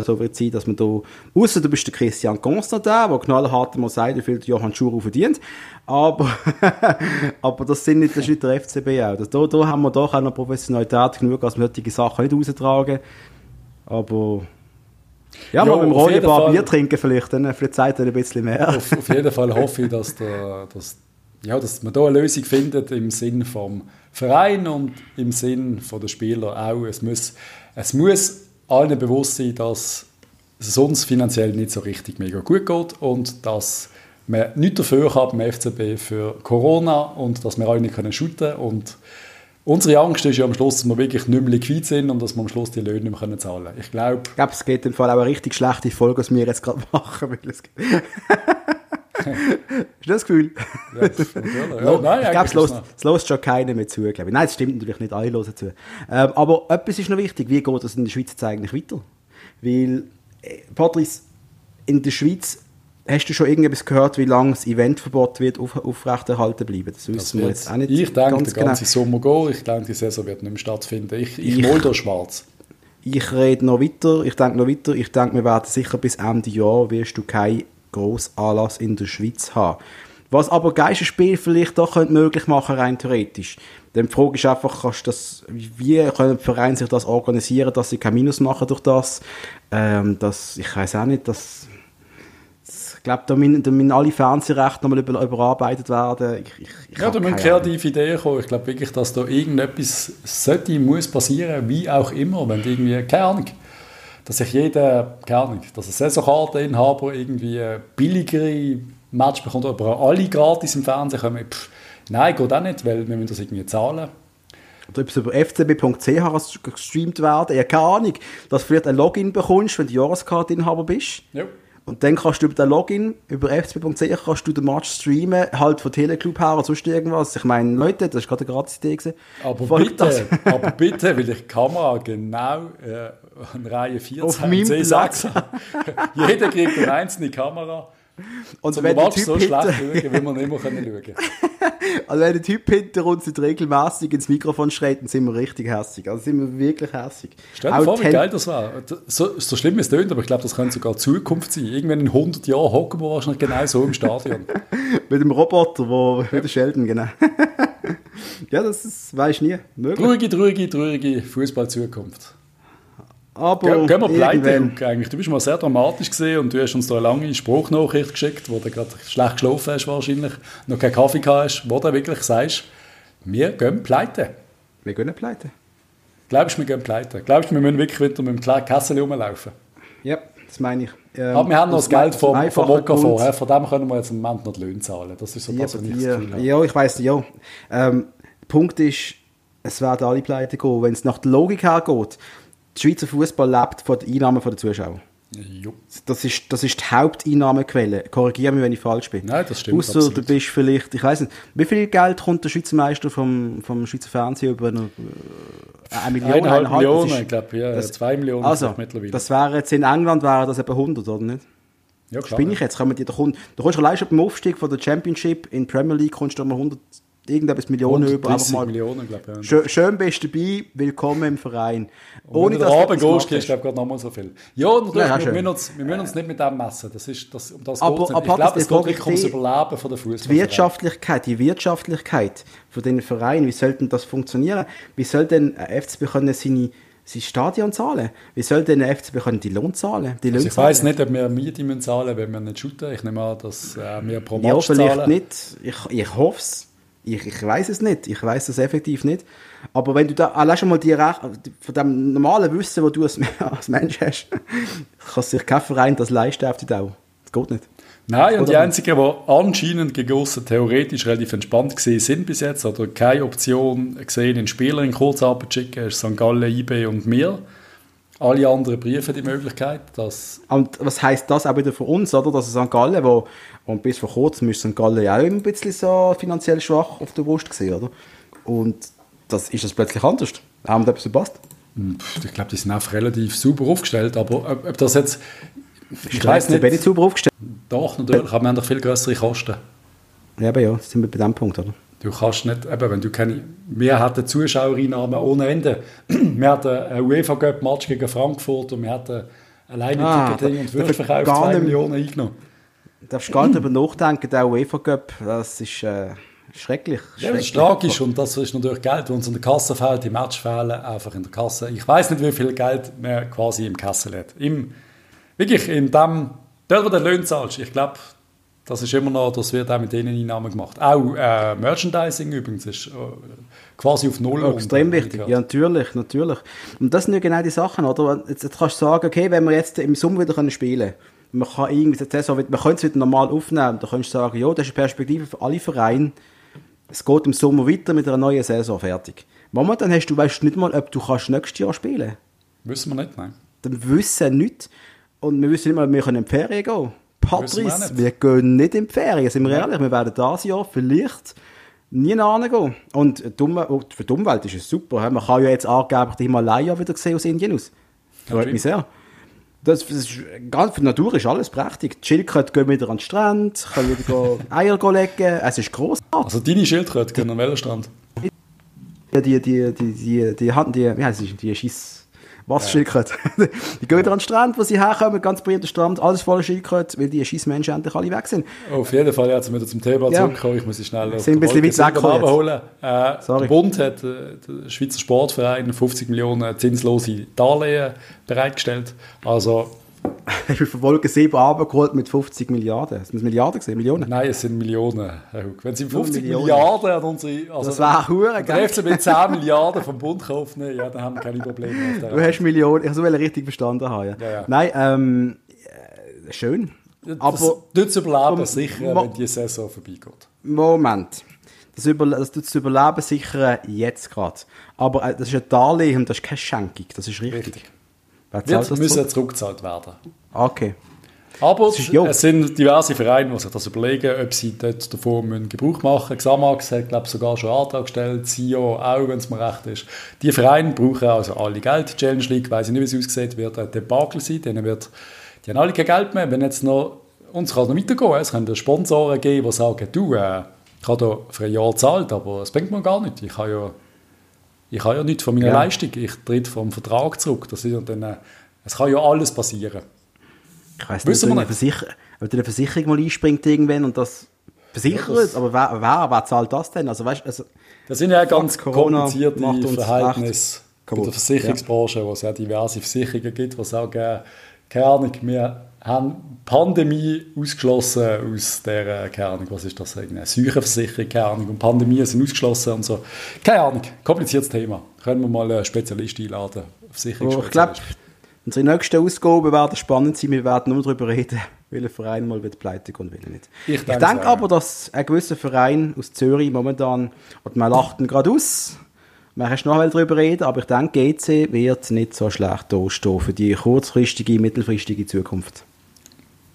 so wird sein, dass man da, außer du bist der Christian Constantin, der knallhart mal sagt, wie viel Johann Schuru verdient, aber, aber das, sind nicht, das ist nicht der FCB auch. Das, da, da haben wir doch auch noch Professionalität genug, dass wir solche Sachen nicht raustragen. Aber ja, jo, mal mit dem Rolli ein paar Bier trinken vielleicht, dann vielleicht Zeit ein bisschen mehr. Auf, auf jeden Fall hoffe ich, dass, der, dass, ja, dass man da eine Lösung findet im Sinn vom Verein und im Sinn der Spieler auch. Es muss, es muss allen bewusst sein, dass es uns finanziell nicht so richtig mega gut geht und dass wir nichts dafür haben beim FCB für Corona und dass wir alle nicht können shooten und Unsere Angst ist ja am Schluss, dass wir wirklich nicht mehr liquid sind und dass wir am Schluss die Löhne nicht mehr zahlen können. Ich glaube... Ich glaube, es geht im Fall auch eine richtig schlechte Folge, was wir jetzt gerade machen. Weil es Hast du das Gefühl? Ja, ja, nein, ich glaube, es lässt schon keiner mehr zu. Glaube ich. Nein, es stimmt natürlich nicht, alle hören zu. Ähm, aber etwas ist noch wichtig, wie geht es in der Schweiz jetzt eigentlich weiter? Weil, äh, Patrice, in der Schweiz Hast du schon irgendetwas gehört, wie lange das Eventverbot wird auf, aufrechterhalten bleiben? Das wissen wir jetzt auch nicht. Ich denke, der ganze genau. Sommer gehen. Ich denke, die Saison wird nicht mehr stattfinden. Ich, ich, ich mal da schwarz. Ich rede noch weiter. Ich denke noch weiter. Ich denke, wir werden sicher bis Ende Jahr wirst du keinen grossen Anlass in der Schweiz haben. Was aber Geisterspiel vielleicht doch möglich machen rein theoretisch. Dann die Frage ist einfach, kannst das, wie können die Vereine sich das organisieren, dass sie kein Minus machen durch das? Ähm, das ich weiß auch nicht, dass glaube, da müssen, da müssen alle Fernsehrechte nochmal über, überarbeitet werden. Ich, ich, ich ja, da müssen kreative Ideen kommen. Ich glaube wirklich, dass da irgendetwas sollte, muss passieren, wie auch immer, wenn irgendwie, keine Ahnung, dass sich jeder, keine Ahnung, dass ein Saisonkarteninhaber irgendwie billigere Match bekommt, aber alle gratis im Fernsehen kommen, pff, nein, geht auch nicht, weil wir müssen das irgendwie zahlen. Oder ob es über fcb.ch gestreamt werden, ja, keine Ahnung, dass du vielleicht ein Login bekommst, wenn du Jahreskarteninhaber bist. Ja. Und dann kannst du über den Login, über fcb.ch, kannst du den Match streamen, halt von Teleclub her oder sonst irgendwas. Ich meine, Leute, das ist gerade eine Gratis-Idee gewesen. Aber bitte, aber bitte, weil ich die Kamera genau äh, in Reihe 14 Auf meinem C6 Jeder kriegt eine einzelne Kamera. Und so, wenn der Typ so hinter... schlecht schauen, wie wir nicht mehr schauen können. also wenn der Typ hinter uns nicht regelmäßig ins Mikrofon schreit, dann sind wir richtig hässig. Also sind wir wirklich hässig. Stell dir vor, wie geil das wäre. So, so schlimm es tönt, aber ich glaube, das könnte sogar Zukunft sein. Irgendwann in 100 Jahren hocken wir wahrscheinlich genau so im Stadion. Mit dem Roboter, wo ja. der Sheldon, genau. ja, das ist, weiß ich nie. Möglich. Ruhige, ruhige, ruhige Fußball-Zukunft. Aber Gehen, wir pleite, Luke, eigentlich. Du bist mal sehr dramatisch gesehen und du hast uns da eine lange Spruchnachricht geschickt, wo du gerade schlecht geschlafen hast wahrscheinlich, noch keinen Kaffee gehabt hast, wo du wirklich sagst, wir gehen pleite. Wir gehen pleite. Glaubst du, wir gehen pleite? Glaubst du, wir müssen wirklich wieder mit dem kleinen Kessel rumlaufen? Ja, das meine ich. Ähm, Aber wir haben noch das Geld vom, vom Mokka vor. Von dem können wir jetzt im Moment noch die Löhne zahlen. Das ist so das, was ich ja, ja, ich weiss, ja. Ähm, der Punkt ist, es werden alle pleite gehen. Wenn es nach der Logik hergeht, der Schweizer Fußball lebt von den Einnahmen der Zuschauer. Jo. Das ist, das ist die Haupteinnahmequelle. Korrigiere mich, wenn ich falsch bin. Nein, das stimmt. Außer du bist vielleicht, ich weiß nicht, wie viel Geld kommt der Schweizer Meister vom, vom Schweizer Fernsehen über eine, äh, eine Million? Eineinhalb Millionen, ist, ich glaube, ja, das, zwei Millionen also, mittlerweile. Das wäre jetzt in England wäre das etwa 100, oder nicht? Ja, klar. Bin ich jetzt? Man die, da kommst du allein schon beim Aufstieg von der Championship in Premier League kommst du mal 100 irgendetwas Millionen über. Mal Millionen, glaub, ja. schön, schön bist du dabei, willkommen im Verein. Ohne dass du Abend gehst, kriegst du gerade nochmal so viel. Ja, natürlich, ja, wir, müssen uns, wir müssen uns nicht mit dem messen. Das ist, das, um das aber, aber Ich glaube, es geht wirklich ums Überleben von der Fußball. Die Wirtschaftlichkeit, die Wirtschaftlichkeit von den Vereinen, wie sollte das funktionieren? Wie soll denn ein FCB können seine sein Stadion zahlen. Wie soll denn der FCB können die Lohn zahlen? Die also ich weiß nicht, ob wir Miete müssen zahlen wenn wir nicht shooten. Ich nehme an, dass äh, wir pro Match ja, vielleicht zahlen. nicht. Ich, ich hoffe es. Ich, ich weiß es nicht. Ich weiß es effektiv nicht. Aber wenn du da allein schon mal die von dem normalen Wissen, das du als, als Mensch hast, kannst sich kein Verein das leisten auf die Dauer. Das geht nicht. Nein, und oder die einzigen, die anscheinend gegen theoretisch relativ entspannt gesehen sind bis jetzt, oder keine Option gesehen, einen Spieler in Kurzarbeit zu schicken, ist St. Gallen, IB und mir. Alle anderen Briefe die Möglichkeit, dass... Und was heißt das auch wieder für uns, oder? Dass St. Gallen, wo, und bis vor kurzem ist St. Gallen ja auch ein bisschen so finanziell schwach auf der Brust gesehen, oder? Und das ist das plötzlich anders. Haben da etwas verpasst? Hm, ich glaube, die sind auch relativ super aufgestellt, aber ob, ob das jetzt... Ich weiß nicht... nicht super aufgestellt? Doch, natürlich, aber wir haben doch viel größere Kosten. Ja, aber ja, das sind wir bei dem Punkt, oder? Du kannst nicht, eben, wenn du keine, wir hatten Zuschauereinnahmen ohne Ende. wir hatten einen UEFA Cup Match gegen Frankfurt und wir hatten alleine ah, Ticketing und Würfelverkauf 2 Millionen eingenommen. Du darfst gar nicht darüber nachdenken, der UEFA Cup, das ist äh, schrecklich. Ja, das ist tragisch und das ist natürlich Geld, das uns in der Kasse fehlt, die Match fehlen einfach in der Kasse. Ich weiß nicht, wie viel Geld man quasi im Kessel hat. Im, wirklich in dem, dort wo der Lohn zahlst, ich glaube, das ist immer noch, das wird auch mit denen Einnahmen gemacht. Auch äh, Merchandising übrigens ist äh, quasi auf Null. Extrem wichtig, ja natürlich, natürlich. Und das sind ja genau die Sachen, oder? Jetzt, jetzt kannst du sagen, okay, wenn wir jetzt im Sommer wieder können spielen können, man kann irgendwie die Saison, man könnte es wieder normal aufnehmen, dann kannst du sagen, ja, das ist eine Perspektive für alle Vereine. Es geht im Sommer weiter mit einer neuen Saison fertig. Momentan hast du, weißt nicht mal, ob du kannst nächstes Jahr spielen kannst. Wissen wir nicht, nein. Dann wissen wir nicht. Und wir wissen nicht mal, ob wir in die Ferien gehen können. Patrice, wir, wir, gehen nicht in die Ferien, sind wir ja. ehrlich. Wir werden dieses Jahr vielleicht nie gehen. Und oh, für die Umwelt ist es super. Man kann ja jetzt angeblich die Himalaya wieder sehen aus Indien aus. Freut mich sehr. Das, das ist, ganz für die Natur ist alles prächtig. Die Schildkröte gehen wieder an den Strand, können wieder Eier legen. Es ist groß. Also deine Schildkröte gehen an welchen Strand? Die, die, die, die, die, die, die, die, wie heißt die, die Schiss... Was Schildkröte? die gehen wieder an den Strand, wo sie herkommen, ganz berühmter Strand, alles voller Schildkröte, weil die Scheissmenschen endlich alle weg sind. Auf jeden Fall, jetzt wieder zum Thema ja. zurückkommen. Ich muss ich schnell sind ein bisschen weit weg abholen. Äh, der Bund hat, äh, der Schweizer Sportverein, 50 Millionen zinslose Darlehen bereitgestellt. Also Hast du von Wolke 7 abgeholt mit 50 Milliarden? Sind das Milliarden gesehen? Millionen? Nein, es sind Millionen, Herr Huck. Wenn Sie 50 Millionen. Milliarden an unsere... Also das wäre hure geil. Wenn mit 10 Milliarden vom Bund kaufen, ja, dann haben wir keine Probleme. Du hast Millionen, ich habe richtig verstanden haben. Ja. Ja, Nein, ähm, äh, schön. Das, aber das Überleben sicher, wenn die Saison vorbeigeht. Moment. Das, über, das Überleben sichern jetzt gerade. Aber äh, das ist ein Darlehen und das ist keine Schenkung. Das ist richtig. richtig. Wird müssen zurück? zurückgezahlt werden. Okay. Aber es sind diverse Vereine, die sich das überlegen, ob sie dort davon Gebrauch machen müssen. Xamax hat, glaube ich, sogar schon einen Antrag gestellt, SIO auch, wenn es mir recht ist. Die Vereine brauchen also alle Geld. Die Challenge League, weiß ich nicht, wie es aussieht, wird ein Debakel sein. Denen wird, die haben alle kein Geld mehr. Wenn jetzt noch, uns kann es noch weitergehen. Es können Sponsoren geben, die sagen, du, äh, ich habe da für ein Jahr gezahlt, aber es bringt mir gar nicht. Ich habe ja ich habe ja nichts von meiner ja. Leistung, ich trete vom Vertrag zurück. Das ist dann, äh, es kann ja alles passieren. Ich weiß nicht, ob eine, Versicher eine Versicherung mal einspringt irgendwann und das versichert, ja, das aber wer, wer, wer, zahlt das denn? Also, weißt, also, das sind ja ganz komplizierte Verhältnisse in der Versicherungsbranche, wo es ja diverse Versicherungen gibt, die sagen, keine Ahnung, wir haben Pandemie ausgeschlossen aus der, keine Ahnung, was ist das, eine Seuchenversicherung, keine Ahnung, und Pandemien sind ausgeschlossen und so. Keine Ahnung, kompliziertes Thema. Können wir mal einen Spezialist einladen, Versicherungsspezialist. Oh, ich glaube, unsere nächste Ausgabe werden spannend sein, wir werden nur darüber reden, welcher Verein mal wird pleite und will nicht. Ich, ich denke, denke aber, dass ein gewisser Verein aus Zürich momentan, und man lacht ihn gerade aus, man kann noch darüber reden, aber ich denke, GC wird nicht so schlecht dastehen für die kurzfristige, mittelfristige Zukunft.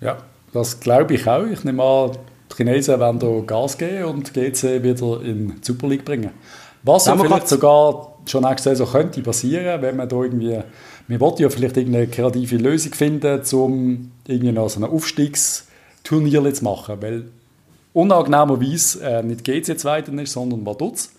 Ja, das glaube ich auch. Ich nehme an, die Chinesen werden hier Gas geben und GC wieder in die Super League bringen. Was ja vielleicht sogar schon nächste Saison könnte passieren, wenn man da irgendwie, wir wollten ja vielleicht irgendeine kreative Lösung finden, um irgendwie noch so ein Aufstiegsturnier zu machen, weil unangenehmerweise äh, nicht GC Zweiter ist, sondern Vaduz.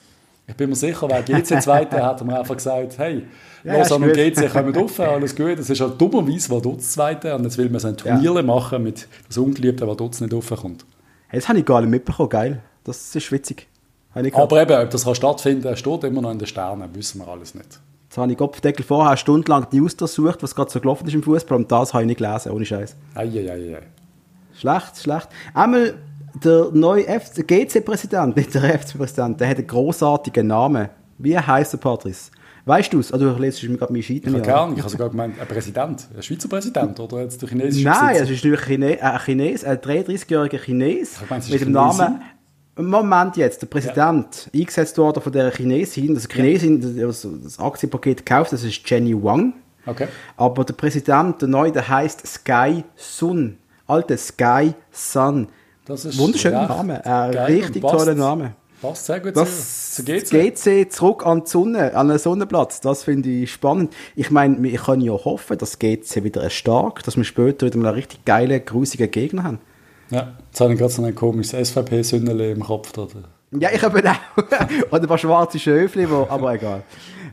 Ich bin mir sicher, wer GC Zweiter hat mir einfach gesagt, hey, ja, Lausanne und GC kommen rauf, alles gut. Das ist halt dummerweise Vaduz Zweiter und jetzt will man so ein Turnier ja. machen mit das Ungeliebte Vaduz nicht raufkommt. Hey, das habe ich gar nicht mitbekommen, geil. Das ist witzig. Aber eben, ob das stattfinden kann, steht immer noch in den Sternen, wissen wir alles nicht. Jetzt habe ich Kopfdeckel vorher stundenlang die News untersucht, was gerade so gelaufen ist im Fußball und das habe ich nicht gelesen, ohne Scheiß. Eieiei. Schlecht, schlecht. Einmal der neue GC-Präsident, nicht der FC-Präsident, der hat einen großartigen Namen. Wie heißt der Patrice? Weißt du es? Also, du lest mir gerade meine Scheiden. Ich habe gar nicht. Ich habe sogar gemeint, ein Präsident, ein Schweizer Präsident oder jetzt der chinesische Nein, es ist natürlich Chine ein Chines, ein 33-jähriger Chines meine, mit dem Namen. Moment jetzt, der Präsident, ja. eingesetzt worden von der Chinesin, das Chinesin, das, das Aktienpaket gekauft, das ist Jenny Wang. Okay. Aber der Präsident, der neue, der heißt Sky Sun. Alter, Sky Sun. Das ist Wunderschöner Name. Ein richtig toller Name. Passt sehr gut Das zu, GC. GC zurück an die Sonne, an den Sonnenplatz. Das finde ich spannend. Ich meine, ich kann ja hoffen, dass GC wieder stark, dass wir später wieder mal einen richtig geilen, grusigen Gegner haben. Ja, jetzt habe ich gerade so ein komisches SVP-Sündele im Kopf. Oder? Ja, ich habe auch. Oder ein paar schwarze Schöfli, wo, aber egal.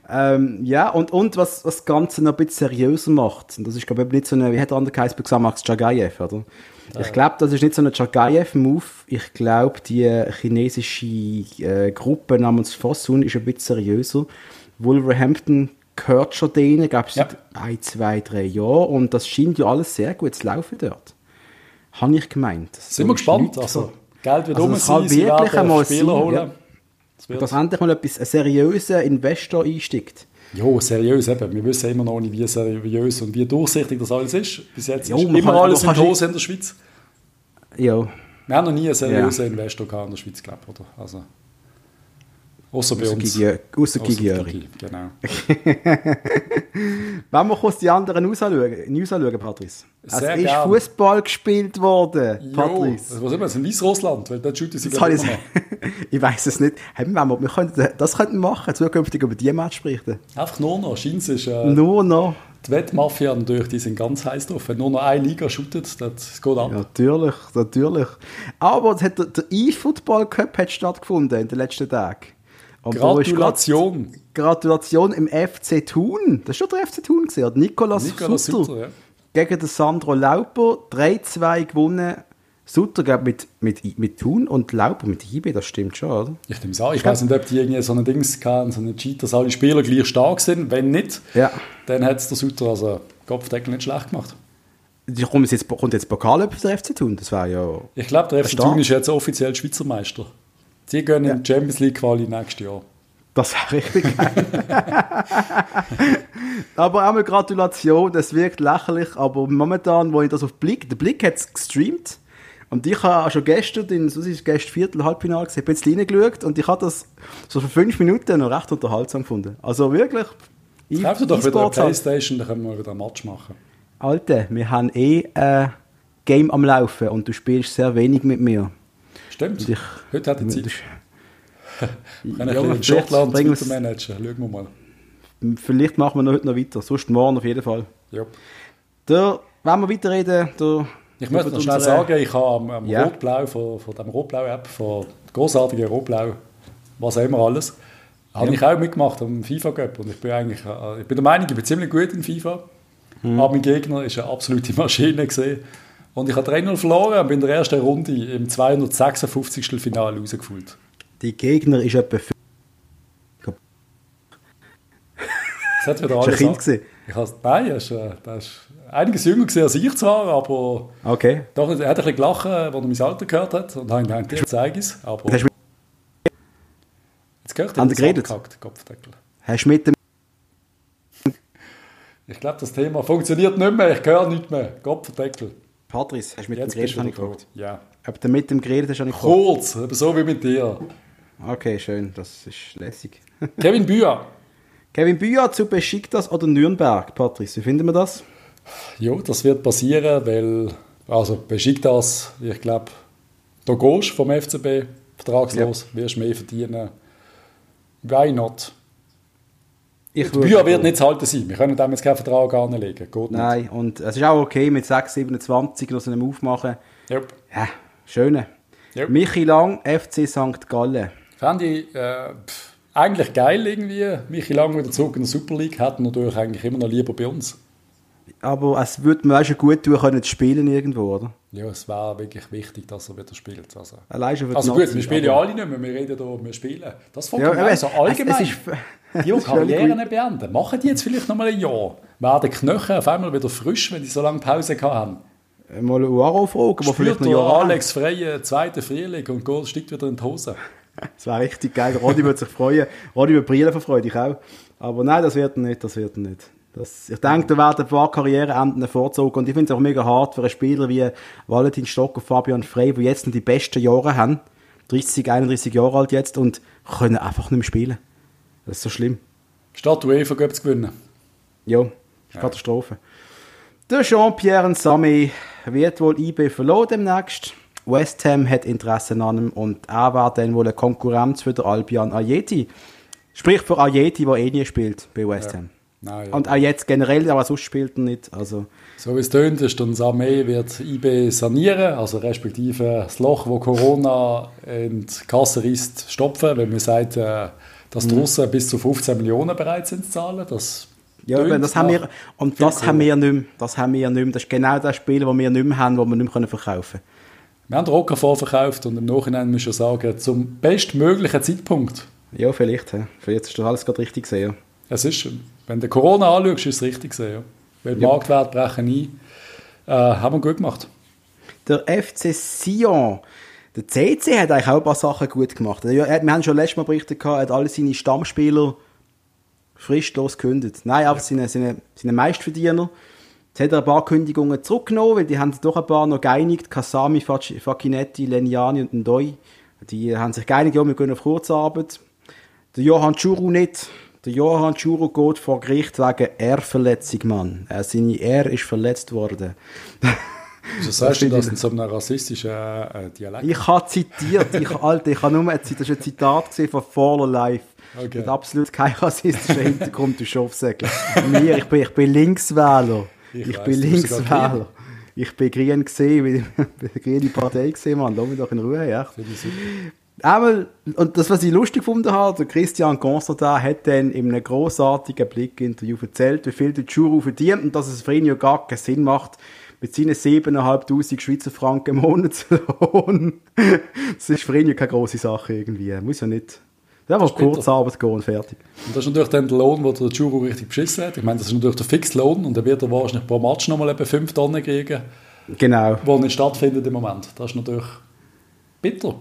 Ähm, ja, und, und was das Ganze noch ein bisschen seriöser macht, und das ist, glaube ich, nicht so eine, wie hat der andere geheißen, gesagt, Max Chagayev, oder? Ich glaube, das ist nicht so ein Chagayev-Move. Ich glaube, die chinesische äh, Gruppe namens Fosun ist ein bisschen seriöser. Wolverhampton gehört schon denen, glaube ich, seit ein, zwei, drei Jahren. Und das scheint ja alles sehr gut zu laufen dort. Habe ich gemeint. Sind wir gespannt. Also, so- Geld wird Also, um kann sein, sie wirklich einmal Spieler sein, holen. ja. Das dass endlich mal etwas ein seriöser Investor einsteigt. Jo, seriös eben. Wir wissen immer noch nicht, wie seriös und wie durchsichtig das alles ist. Bis jetzt Jo, ist immer kann- alles in Hose in der Schweiz. Ja, Wir haben noch nie einen seriösen Investor gehabt in der Schweiz, glaube ich. Oder? Also, außer bei uns. Außer Gigi. Gigi, Genau. Wenn wir kurz die anderen News anschauen, Patrice. Sehr es ist gern. Fußball gespielt worden, Jo, Patrice. also, was immer, das ist in Weißrussland, weil dort shooten sie habe ich ich, weiß es nicht. Haben wir, wir könnten, das könnten wir machen, zukünftig über die Match berichten. Einfach nur noch. Scheint ist äh, Nur noch. die Wettmafia natürlich, die sind ganz heiß drauf. Wenn nur noch eine Liga shootet, das geht ab. Ja, natürlich, natürlich. Aber es hat der, der E-Football Cup hat stattgefunden in den letzten Tagen. Ist Gratulation. Gratulation im FC Thun. Das war schon der FC Thun, gewesen, oder? Nikolaus, Nikolaus Sutter. Sutter, ja. Gegen den Sandro Lauper. 3-2 gewonnen. Sutter glaub, mit, mit, mit Thun und Lauper mit IB, das stimmt schon, oder? Ich nehme es an. Ich weiß nicht, ob die irgendwie so ein Dings hatten, so einen Cheat, dass alle Spieler gleich stark sind. Wenn nicht, Ja. dann hat es der Sutter also Kopfdeckel nicht schlecht gemacht. Die kommt jetzt, kommt jetzt Pokal über den FC Thun? Das war ja... Ich glaube, der FC. Thun ist jetzt offiziell Schweizer Meister. Die gehen in die Champions League Quali nächstes Jahr. Das wäre richtig geil. aber einmal Gratulation, das wirkt lächerlich, aber momentan, wo ich das auf Blick, der Blick hat es gestreamt und ich habe auch schon gestern, in, was ist gestern Viertel, Halbfinale gesehen, ein bisschen reingeschaut und ich habe das so für fünf Minuten noch recht unterhaltsam gefunden. Also wirklich, E- Kauf dir doch wieder eine halt. Playstation, dann können wir wieder ein Match machen. Alter, wir haben eh ein Game am Laufen und du spielst sehr wenig mit mir. Stimmt. Und ich- Heute hat er Zeit. Das- Können Ja, wir in vielleicht Schottland weiter managen. Schauen wir mal. Vielleicht machen wir noch heute noch weiter, sonst morgen auf jeden Fall. Ja. Der, wenn wir weiterreden, der, Ich möchte noch schnell sagen, ich habe am, am Ja. Rotblau, von, von dem Rotblau-App, von großartigen Rotblau, was auch immer alles, habe ich auch mitgemacht am FIFA Cup. Und ich bin eigentlich, äh, ich bin der Meinung, ich bin ziemlich gut in FIFA. Mhm. Aber mein Gegner ist eine absolute Maschine gesehen. Und ich habe 3-0 verloren und bin in der ersten Runde im 256. Finale rausgefühlt. Die Gegner ist etwa. Das hat wieder alles Kind gewesen? Ich has, nein, er ist, äh, der ist einiges jünger gewesen als ich zwar, aber Okay. doch, er hat ein bisschen gelacht, als er mein Alter gehört hat. Und dann habe ich zeige ich es. Aber Hast du, jetzt gehört er geredet? abgehackt, Kopfdeckel. hast du mit dem. Ich glaube, das Thema funktioniert nicht mehr. Ich höre nicht mehr. Kopfdeckel. Patrice, hast du mit Jetzt dem du ich da. gefragt. Ja. Ob du mit dem geredet hast, habe ich gefragt. Kurz, aber so wie mit dir. Okay, schön, das ist lässig. Kevin Büa. Kevin Büa zu Besiktas oder Nürnberg, Patrice, wie finden wir das? Ja, das wird passieren, weil, also Besiktas, ich glaube, da gehst du vom FCB vertragslos, wirst mehr verdienen. Why not? Ich Büa wird nicht zu halten sein. Wir können dem jetzt keinen Vertrag anlegen. Geht nicht. Nein, und es ist auch okay mit 6, 27 noch so einem Aufmachen. Yep. Ja, schöne. Ja. Michi Lang, FC St. Gallen. Fände ich äh, pff, eigentlich geil irgendwie. Michi Lang wieder zurück in der Super League. Hätten natürlich eigentlich immer noch lieber bei uns. Aber es würde mir auch schon gut tun, können zu spielen irgendwo, oder? Ja, es wäre wirklich wichtig, dass er wieder spielt. Also, Allein schon für die also gut, Nazi, wir spielen ja alle nicht mehr. Wir reden hier, wir spielen. Das fängt Ja, ja, eben, so es- allgemein. es ist- die, die Karrieren beenden, machen die jetzt vielleicht noch mal ein Jahr? Werden die Knochen auf einmal wieder frisch, wenn die so lange Pause haben? Mal Uaro fragen, wo vielleicht der Jahre Alex Freie zweite Frühling und Goal steigt wieder in die Hose. Das wäre richtig geil. Rodi würde sich freuen. Rodi würde brillen vor Freude, ich auch. Aber nein, das wird er nicht, das wird nicht. Das, ich denke, da werden ein paar Karriereenden vorzogen und ich finde es auch mega hart für einen Spieler wie Valentin Stock und Fabian Frey, die jetzt noch die besten Jahre haben, 30, 31 Jahre alt jetzt und können einfach nicht mehr spielen. Das ist so schlimm. Statt UEFA Cup zu gewinnen. Ja, Ja. Katastrophe. Der Jean-Pierre Nsame wird wohl IB verloren demnächst. West Ham hat Interesse an ihm und er war dann wohl eine Konkurrenz für den Albion Ayeti. Sprich für Ayeti, der eh nie spielt bei West Ham. Ja. ja. Und auch jetzt generell, aber sonst spielt er nicht. Also. So wie es tönt, ist dann Samé wird IB sanieren, also respektive das Loch, wo Corona in die Kasse ist, stopfen, wenn man sagt, äh, dass die mhm. Russen bis zu 15 Millionen bereit sind zu zahlen. Das ja, das haben wir, und das haben wir nicht mehr. Das haben wir nicht mehr. Das ist genau das Spiel, das wir nicht mehr haben, das wir nicht mehr verkaufen können. Wir haben Rocker vorverkauft und im Nachhinein muss ich sagen, zum bestmöglichen Zeitpunkt. Ja, vielleicht. Für jetzt ist das alles gerade richtig gesehen. Es ist, wenn du Corona anschaust, ist es richtig gesehen. Ja. Weil die ja. Marktwerte brechen ein. Äh, haben wir gut gemacht. Der FC Sion. Der CC hat eigentlich auch ein paar Sachen gut gemacht. Wir haben schon letztes Mal berichtet, er hat alle seine Stammspieler fristlos gekündigt. Nein, aber seine, seine, seine Meistverdiener. Jetzt hat er ein paar Kündigungen zurückgenommen, weil die haben sich doch ein paar noch geeinigt. Kasami, Facchinetti, Leniani und Ndoi. Die haben sich geeinigt, ja, wir gehen auf Kurzarbeit. Der Johann Churu nicht. Der Johann Churu geht vor Gericht wegen Ehrverletzung, Mann. Seine Ehr ist verletzt worden. Wieso sagst du das in so einem rassistischen äh, Dialekt? Ich habe zitiert, ich, Alter, ich habe nur ein, das ist ein Zitat von Faller Life. Okay. Mit absolut kein rassistischer Hintergrund, du Schofsäckel. Mir, ich bin, ich bin Linkswähler. Ich, ich weiß, bin Linkswähler. Ich bin grün gesehen, wie die grüne Partei gesehen, Mann. Lass mich doch in Ruhe, ja. Einmal, und das, was ich lustig gefunden habe, der Christian Constantin hat dann in einem grossartigen Blickinterview erzählt, wie viel der Juro verdient und dass es für ihn ja gar keinen Sinn macht, mit seinen 7'500 Schweizer Franken im Monatslohn. das ist für ihn ja keine grosse Sache irgendwie. Muss ja nicht. Der muss kurz Arbeit gehen und fertig. Und das ist natürlich dann der Lohn, den der Juro richtig beschissen hat. Ich meine, das ist natürlich der Fixlohn und dann wird er wahrscheinlich pro Match nochmal etwa 5 Tonnen kriegen. Genau. Wo nicht stattfindet im Moment. Das ist natürlich bitter.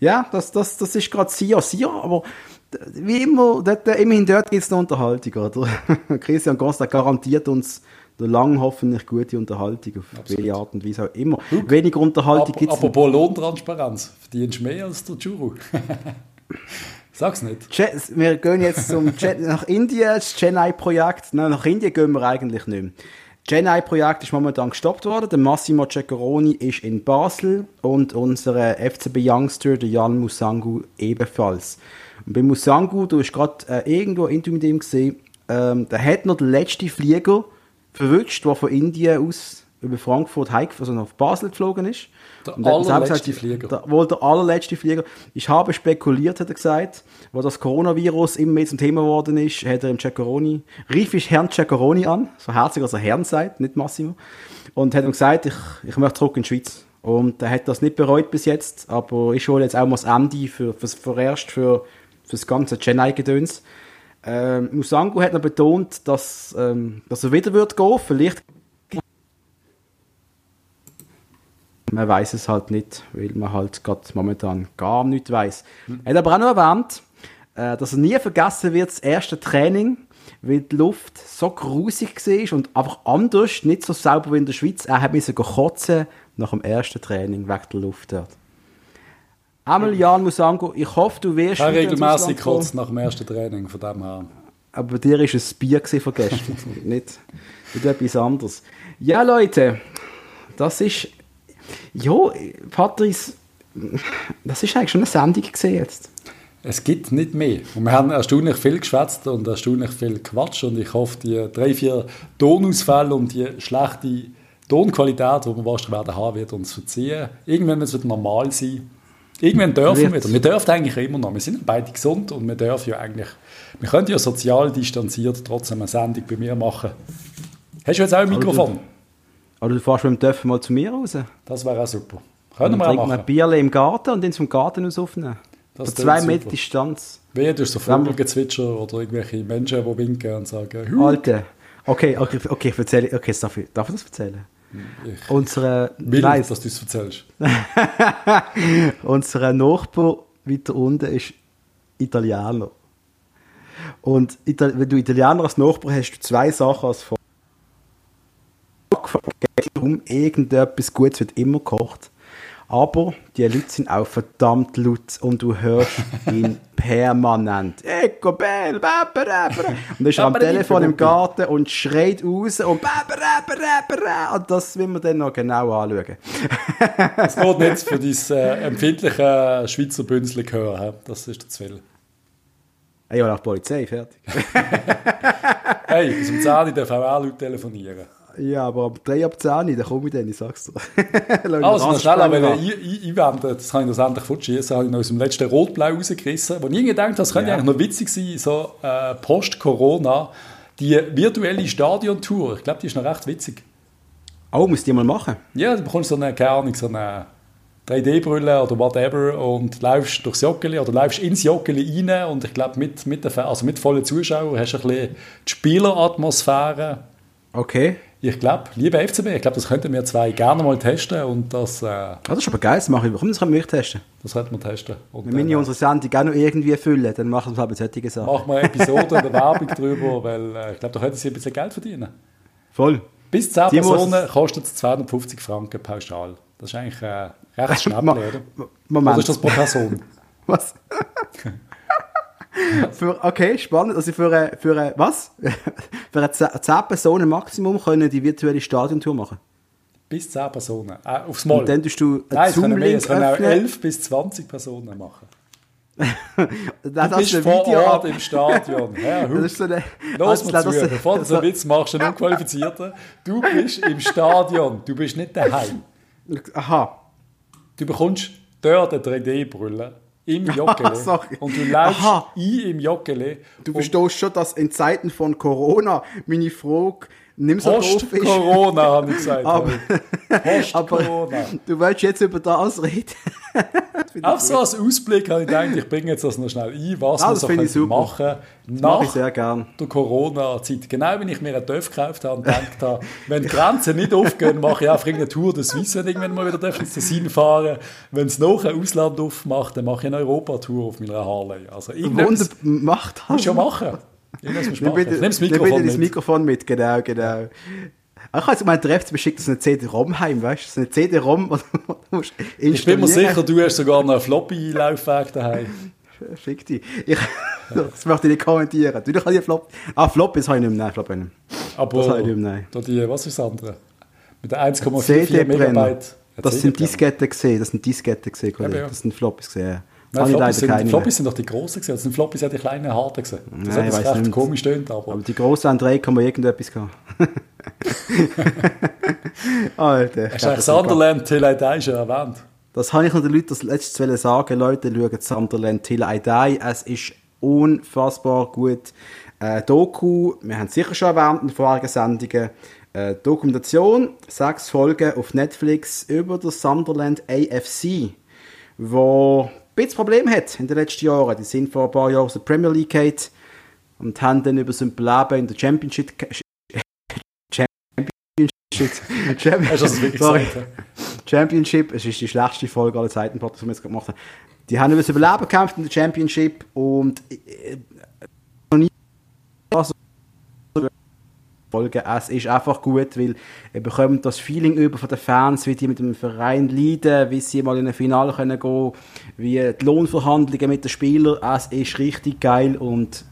Ja, das, das, das ist gerade Sia, Sia, aber wie immer, dort, immerhin dort gibt es eine Unterhaltung, oder? Christian Costa garantiert uns lang hoffentlich gute Unterhaltung, auf Absolut. welche Art und Weise auch immer. Look, Weniger Unterhaltung gibt es. Apropos Lohntransparenz, verdienst mehr als der Juro? Sag's nicht. Wir gehen jetzt zum nach Indien, das Chennai-Projekt. Nein, nach Indien gehen wir eigentlich nicht mehr. Das Chennai-Projekt ist momentan gestoppt worden. Der Massimo Ceccaroni ist in Basel und unser FCB Youngster, der Jan Musangu, ebenfalls. Und bei Musangu, du hast gerade äh, irgendwo ein Interview mit ihm gesehen, ähm, der hat noch den letzten Flieger verwünscht, der von Indien aus über Frankfurt heim, also nach Basel geflogen ist. Der und allerletzte Flieger. Der, wohl der allerletzte Flieger. Ich habe spekuliert, hat er gesagt, wo das Coronavirus immer mehr zum Thema geworden ist, hat er im Ceccaroni, rief ich Herrn Ceccaroni an, so herzlich, als er Herrn sagt, nicht Massimo, und hat ihm gesagt, ich, ich möchte zurück in die Schweiz. Und er hat das nicht bereut bis jetzt, aber ist wohl jetzt auch mal das Ende für, für, vorerst für, für das ganze Chennai-Gedöns. Ähm, Musango hat noch betont, dass, ähm, dass er wieder wird gehen, vielleicht man weiß es halt nicht, weil man halt gerade momentan gar nichts weiß. Mhm. Er hat aber auch noch erwähnt, äh, dass er nie vergessen wird, das erste Training, weil die Luft so grusig war und einfach anders, nicht so sauber wie in der Schweiz. Er hat müssen kotzen nach dem ersten Training wegen der Luft dort. Einmal Jan Musango, ich hoffe, du wirst... Ich regelmäßig kurz nach dem ersten Training, von dem her. Aber bei dir war es ein Bier von gestern, nicht, nicht etwas anderes. Ja, Leute, das ist ja, Patrice, das ist eigentlich schon eine Sendung gesehen jetzt. Es gibt nicht mehr. Und wir haben erstaunlich viel geschwätzt und erstaunlich viel Quatsch. Und ich hoffe, die drei, vier Tonausfälle und die schlechte Tonqualität, die wir wahrscheinlich werden haben, wird uns verziehen. Irgendwann wird es normal sein. Irgendwann dürfen wir wieder. Wir dürfen eigentlich immer noch. Wir sind beide gesund und wir dürfen ja eigentlich, wir können ja sozial distanziert trotzdem eine Sendung bei mir machen. Hast du jetzt auch ein Mikrofon? Oder du fährst mit dem Dörfer mal zu mir raus. Das wäre auch super. Können wir auch machen. ein Bierle im Garten und dann vom Garten aus aufnehmen. Das Von zwei Meter Distanz. Wehe, du hast so Vogelgezwitscher oder irgendwelche Menschen, die winken und sagen Hü. Alter. Okay, okay, okay, ich erzähle, okay, darf ich, darf ich das erzählen? Unsere, will, weiss, dass du es erzählst. Unser Nachbar weiter unten ist Italiener. Und wenn du Italiener als Nachbar hast, du zwei Sachen als Vor um irgendetwas Gutes wird immer gekocht. Aber die Leute sind auch verdammt laut und du hörst ihn permanent. Ecco, bell. Und er ist am Telefon im Garten und schreit raus und. Und das will man dann noch genau anschauen. Es geht nicht für dein äh, empfindliche Schweizer Bünzli hören. Das ist der Zwille. Ja, nach Polizei, fertig. hey, bis um 10 Uhr darf auch Leute telefonieren. Ja, aber ab 3 ab 10 da komme ich dann, ich sag's dir. also, noch schnell einwenden, das kann ich noch endlich fortschießen, habe ich noch aus dem letzten Rot-Blau rausgerissen, wo ich gedacht das könnte ja. eigentlich noch witzig sein, so äh, Post-Corona, die virtuelle Stadiontour, ich glaube, die ist noch recht witzig. Oh, musst du die mal machen? Ja, du bekommst so eine, keine Ahnung, so eine 3D-Brille oder whatever und läufst durchs Joggeli oder läufst ins Joggeli rein und ich glaube, mit, mit, also mit vollen Zuschauern hast du ein bisschen die Spieleratmosphäre. Okay. Ich glaube, liebe FCB, ich glaube, das könnten wir zwei gerne mal testen und das... Äh, ah, das ist aber geil, das mache ich. Warum, das können wir testen. Das könnten wir testen. Und Wenn wir äh, unsere Sendung auch noch irgendwie füllen, dann machen wir halt solche Sachen. Machen wir Episoden oder Werbung drüber, weil äh, ich glaube, da könnten sie ein bisschen Geld verdienen. Voll. Bis 10 Die Personen kostet es 250 Franken pauschal. Das ist eigentlich äh, recht schnell, oder? Moment. Oder ist das pro Person? Was? für, okay, spannend. Also für, eine, für eine, was? für eine 10 Personen Maximum können die virtuelle Stadiontour machen? Bis 10 Personen. Äh, aufs Mal. Und dann tust du Nein, es können, mehr, es können auch 11 bis 20 Personen machen. du das bist vor Video Ort im Stadion. Ja, das ist so eine, Los mal zu, das, bevor du so einen Witz machst, einen Unqualifizierten. Du bist im Stadion, du bist nicht daheim. Aha. Du bekommst dort eine 3D-Brille im Joggeli. und du läufst Aha. ein im Joggeli. Du verstehst schon, dass in Zeiten von Corona meine Frage nimm so Post Corona, habe ich gesagt. Aber, Post Corona. Du willst jetzt über das reden. Auf so als Ausblick habe ich gedacht, ich bringe jetzt das noch schnell ein, was ja, wir so machen nach ich sehr gern. der Corona-Zeit. Genau wie ich mir einen TÜV gekauft habe und gedacht habe, wenn die Grenzen nicht aufgehen, mache ich einfach eine Tour des Suisse, wenn irgendwann mal wieder ins Tessin fahren Wenn es noch ein Ausland aufmacht, dann mache ich eine Europatour auf meiner Harley. Also Wunder macht das. Musst du ja machen. Nimm das Mikrofon mit. das Mikrofon mit, genau, genau. Ich habe mein Treff beschickt, das eine CD-ROM heim, weißt du? Das ist eine CD-ROM, Ich bin mir sicher, du hast sogar noch einen Floppy-Laufweg daheim. Fick dich. Ich, das möchte ich nicht kommentieren. Du, ich habe die Flop. Ah, Flop, das habe ich nicht mehr. Flop nicht mehr. Aber das habe ich nicht mehr. Da die, was ist das andere? Mit der 1,44 Megabyte. Das sind Disketten gesehen, das sind Disketten gesehen, Kollege. Das sind Floppies gesehen, ja. Nein, Floppies, sind, Floppies sind doch die grossen gewesen. Das sind Floppies ja die kleinen harten gewesen. Das Nein, hat recht nicht. komisch stöhnt, aber... Aber die grossen haben drei, kann man irgendetwas gehabt. Alter. Hast du eigentlich Sunderland Till I Die schon erwähnt? Das habe ich noch den Leuten das letzte sagen. Leute, schaut Sunderland Till I Die. Es ist unfassbar gut. Äh, Doku, wir haben es sicher schon erwähnt in vorigen Sendungen. Äh, Dokumentation, sechs Folgen auf Netflix über das Sunderland AFC, wo bisschen Probleme hat in den letzten Jahren. Die sind vor ein paar Jahren aus der Premier League gehabt und haben dann über Leben in der Championship Championship. Wirklich Sorry. gesagt? Championship, es ist die schlechteste Folge aller Zeiten, die wir jetzt gemacht haben. Die haben über das Überleben gekämpft in der Championship und äh, noch nie Folge. Es ist einfach gut, weil ihr bekommt das Feeling über von den Fans, wie die mit dem Verein leiden, wie sie mal in ein Finale können gehen, wie die Lohnverhandlungen mit den Spielern. Es ist richtig geil und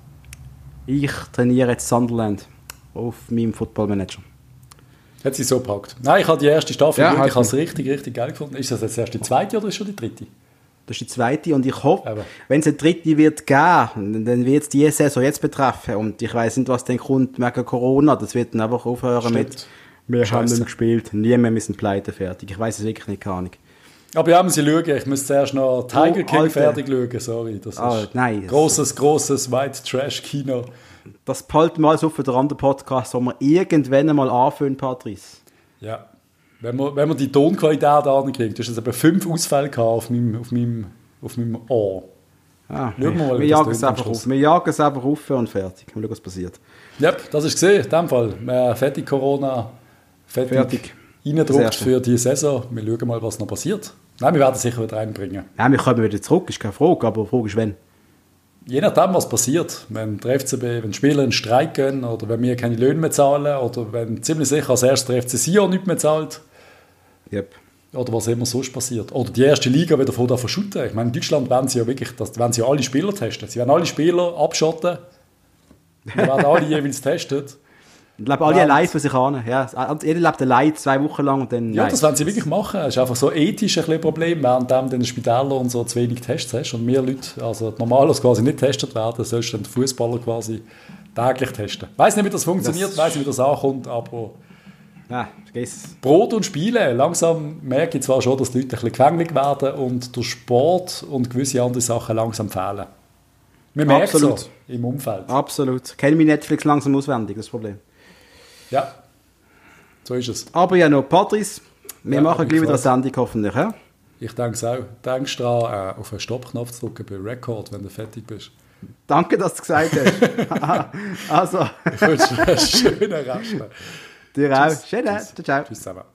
ich trainiere jetzt Sunderland auf meinem Football Manager. Hat sie so gepackt? Nein, ich habe die erste Staffel ja, ich habe es richtig, richtig geil gefunden. Ist das jetzt erst die zweite oder ist schon die dritte? Das ist die zweite und ich hoffe, wenn es eine dritte wird geben, dann wird es die Saison jetzt betreffen und ich weiß nicht, was dann kommt wegen Corona. Das wird dann einfach aufhören Stimmt. mit wir Scheiße. haben nicht gespielt, nie mehr müssen pleite fertig. Ich weiß es wirklich nicht, keine Ahnung. Aber ja, muss ich schauen. Ich muss zuerst noch Tiger oh, King Alter. fertig schauen, sorry. Das oh, ist nein, großes, großes White Trash Kino. Das behalten wir auf für den anderen Podcast, wo wir irgendwann einmal anfangen, Patrice. Ja. Wenn man, wenn man die Tonqualität ankriegt, du hast eben fünf Ausfälle auf meinem, auf meinem, auf meinem Ohr. Ah, wir, mal, wir, jagen es einfach auf. wir jagen es einfach auf und fertig. Mal schauen, was passiert. Ja, das ist gesehen, in dem Fall. Äh, fertig Corona, fertig, fertig. reindruckt für die Saison. Wir schauen mal, was noch passiert. Nein, wir werden sicher wieder reinbringen. Ja, wir kommen wieder zurück, ist keine Frage, aber die Frage ist, wenn. Je nachdem, was passiert, wenn der FCB, wenn Spieler einen Streik gehen oder wenn wir keine Löhne mehr zahlen oder wenn ziemlich sicher als erstes der FC Sion nicht mehr zahlt, Yep. oder was immer sonst passiert. Oder die erste Liga wieder vor der verschütten. Ich meine, in Deutschland werden sie ja wirklich, das werden sie alle Spieler testen. Sie werden alle Spieler abschotten. Die werden alle jeweils testet. Ich glaube, alle ja, allein für sich an. Ja, jeder lebt allein zwei Wochen lang und dann. Ja, das werden sie wirklich machen. Es ist einfach so ethisch ein Problem, während du in den Spitälern und so zu wenig Tests hast und mehr Leute, also normalerweise quasi nicht getestet werden, sollst du den Fußballer quasi täglich testen. Ich weiß nicht, wie das funktioniert, weiß nicht, wie das ankommt, aber. Ja, vergiss Brot und Spiele. Langsam merke ich zwar schon, dass die Leute ein bisschen gefänglich werden und der Sport und gewisse andere Sachen langsam fehlen. Wir merken es im Umfeld. Absolut. Kenne mich Netflix langsam auswendig, das Problem. Ja, so ist es. Aber ja noch, Patrice, wir ja, machen gleich wieder eine Sendung hoffentlich. Ja? Ich denke es auch. Denkst daran, äh, auf den Stoppknopf drücken bei Record, wenn du fertig bist. Danke, dass du es gesagt hast. also. Ich wünsche dir einen schönen Rest. Dir auch. Schön, ciao, ciao. Tschüss zusammen.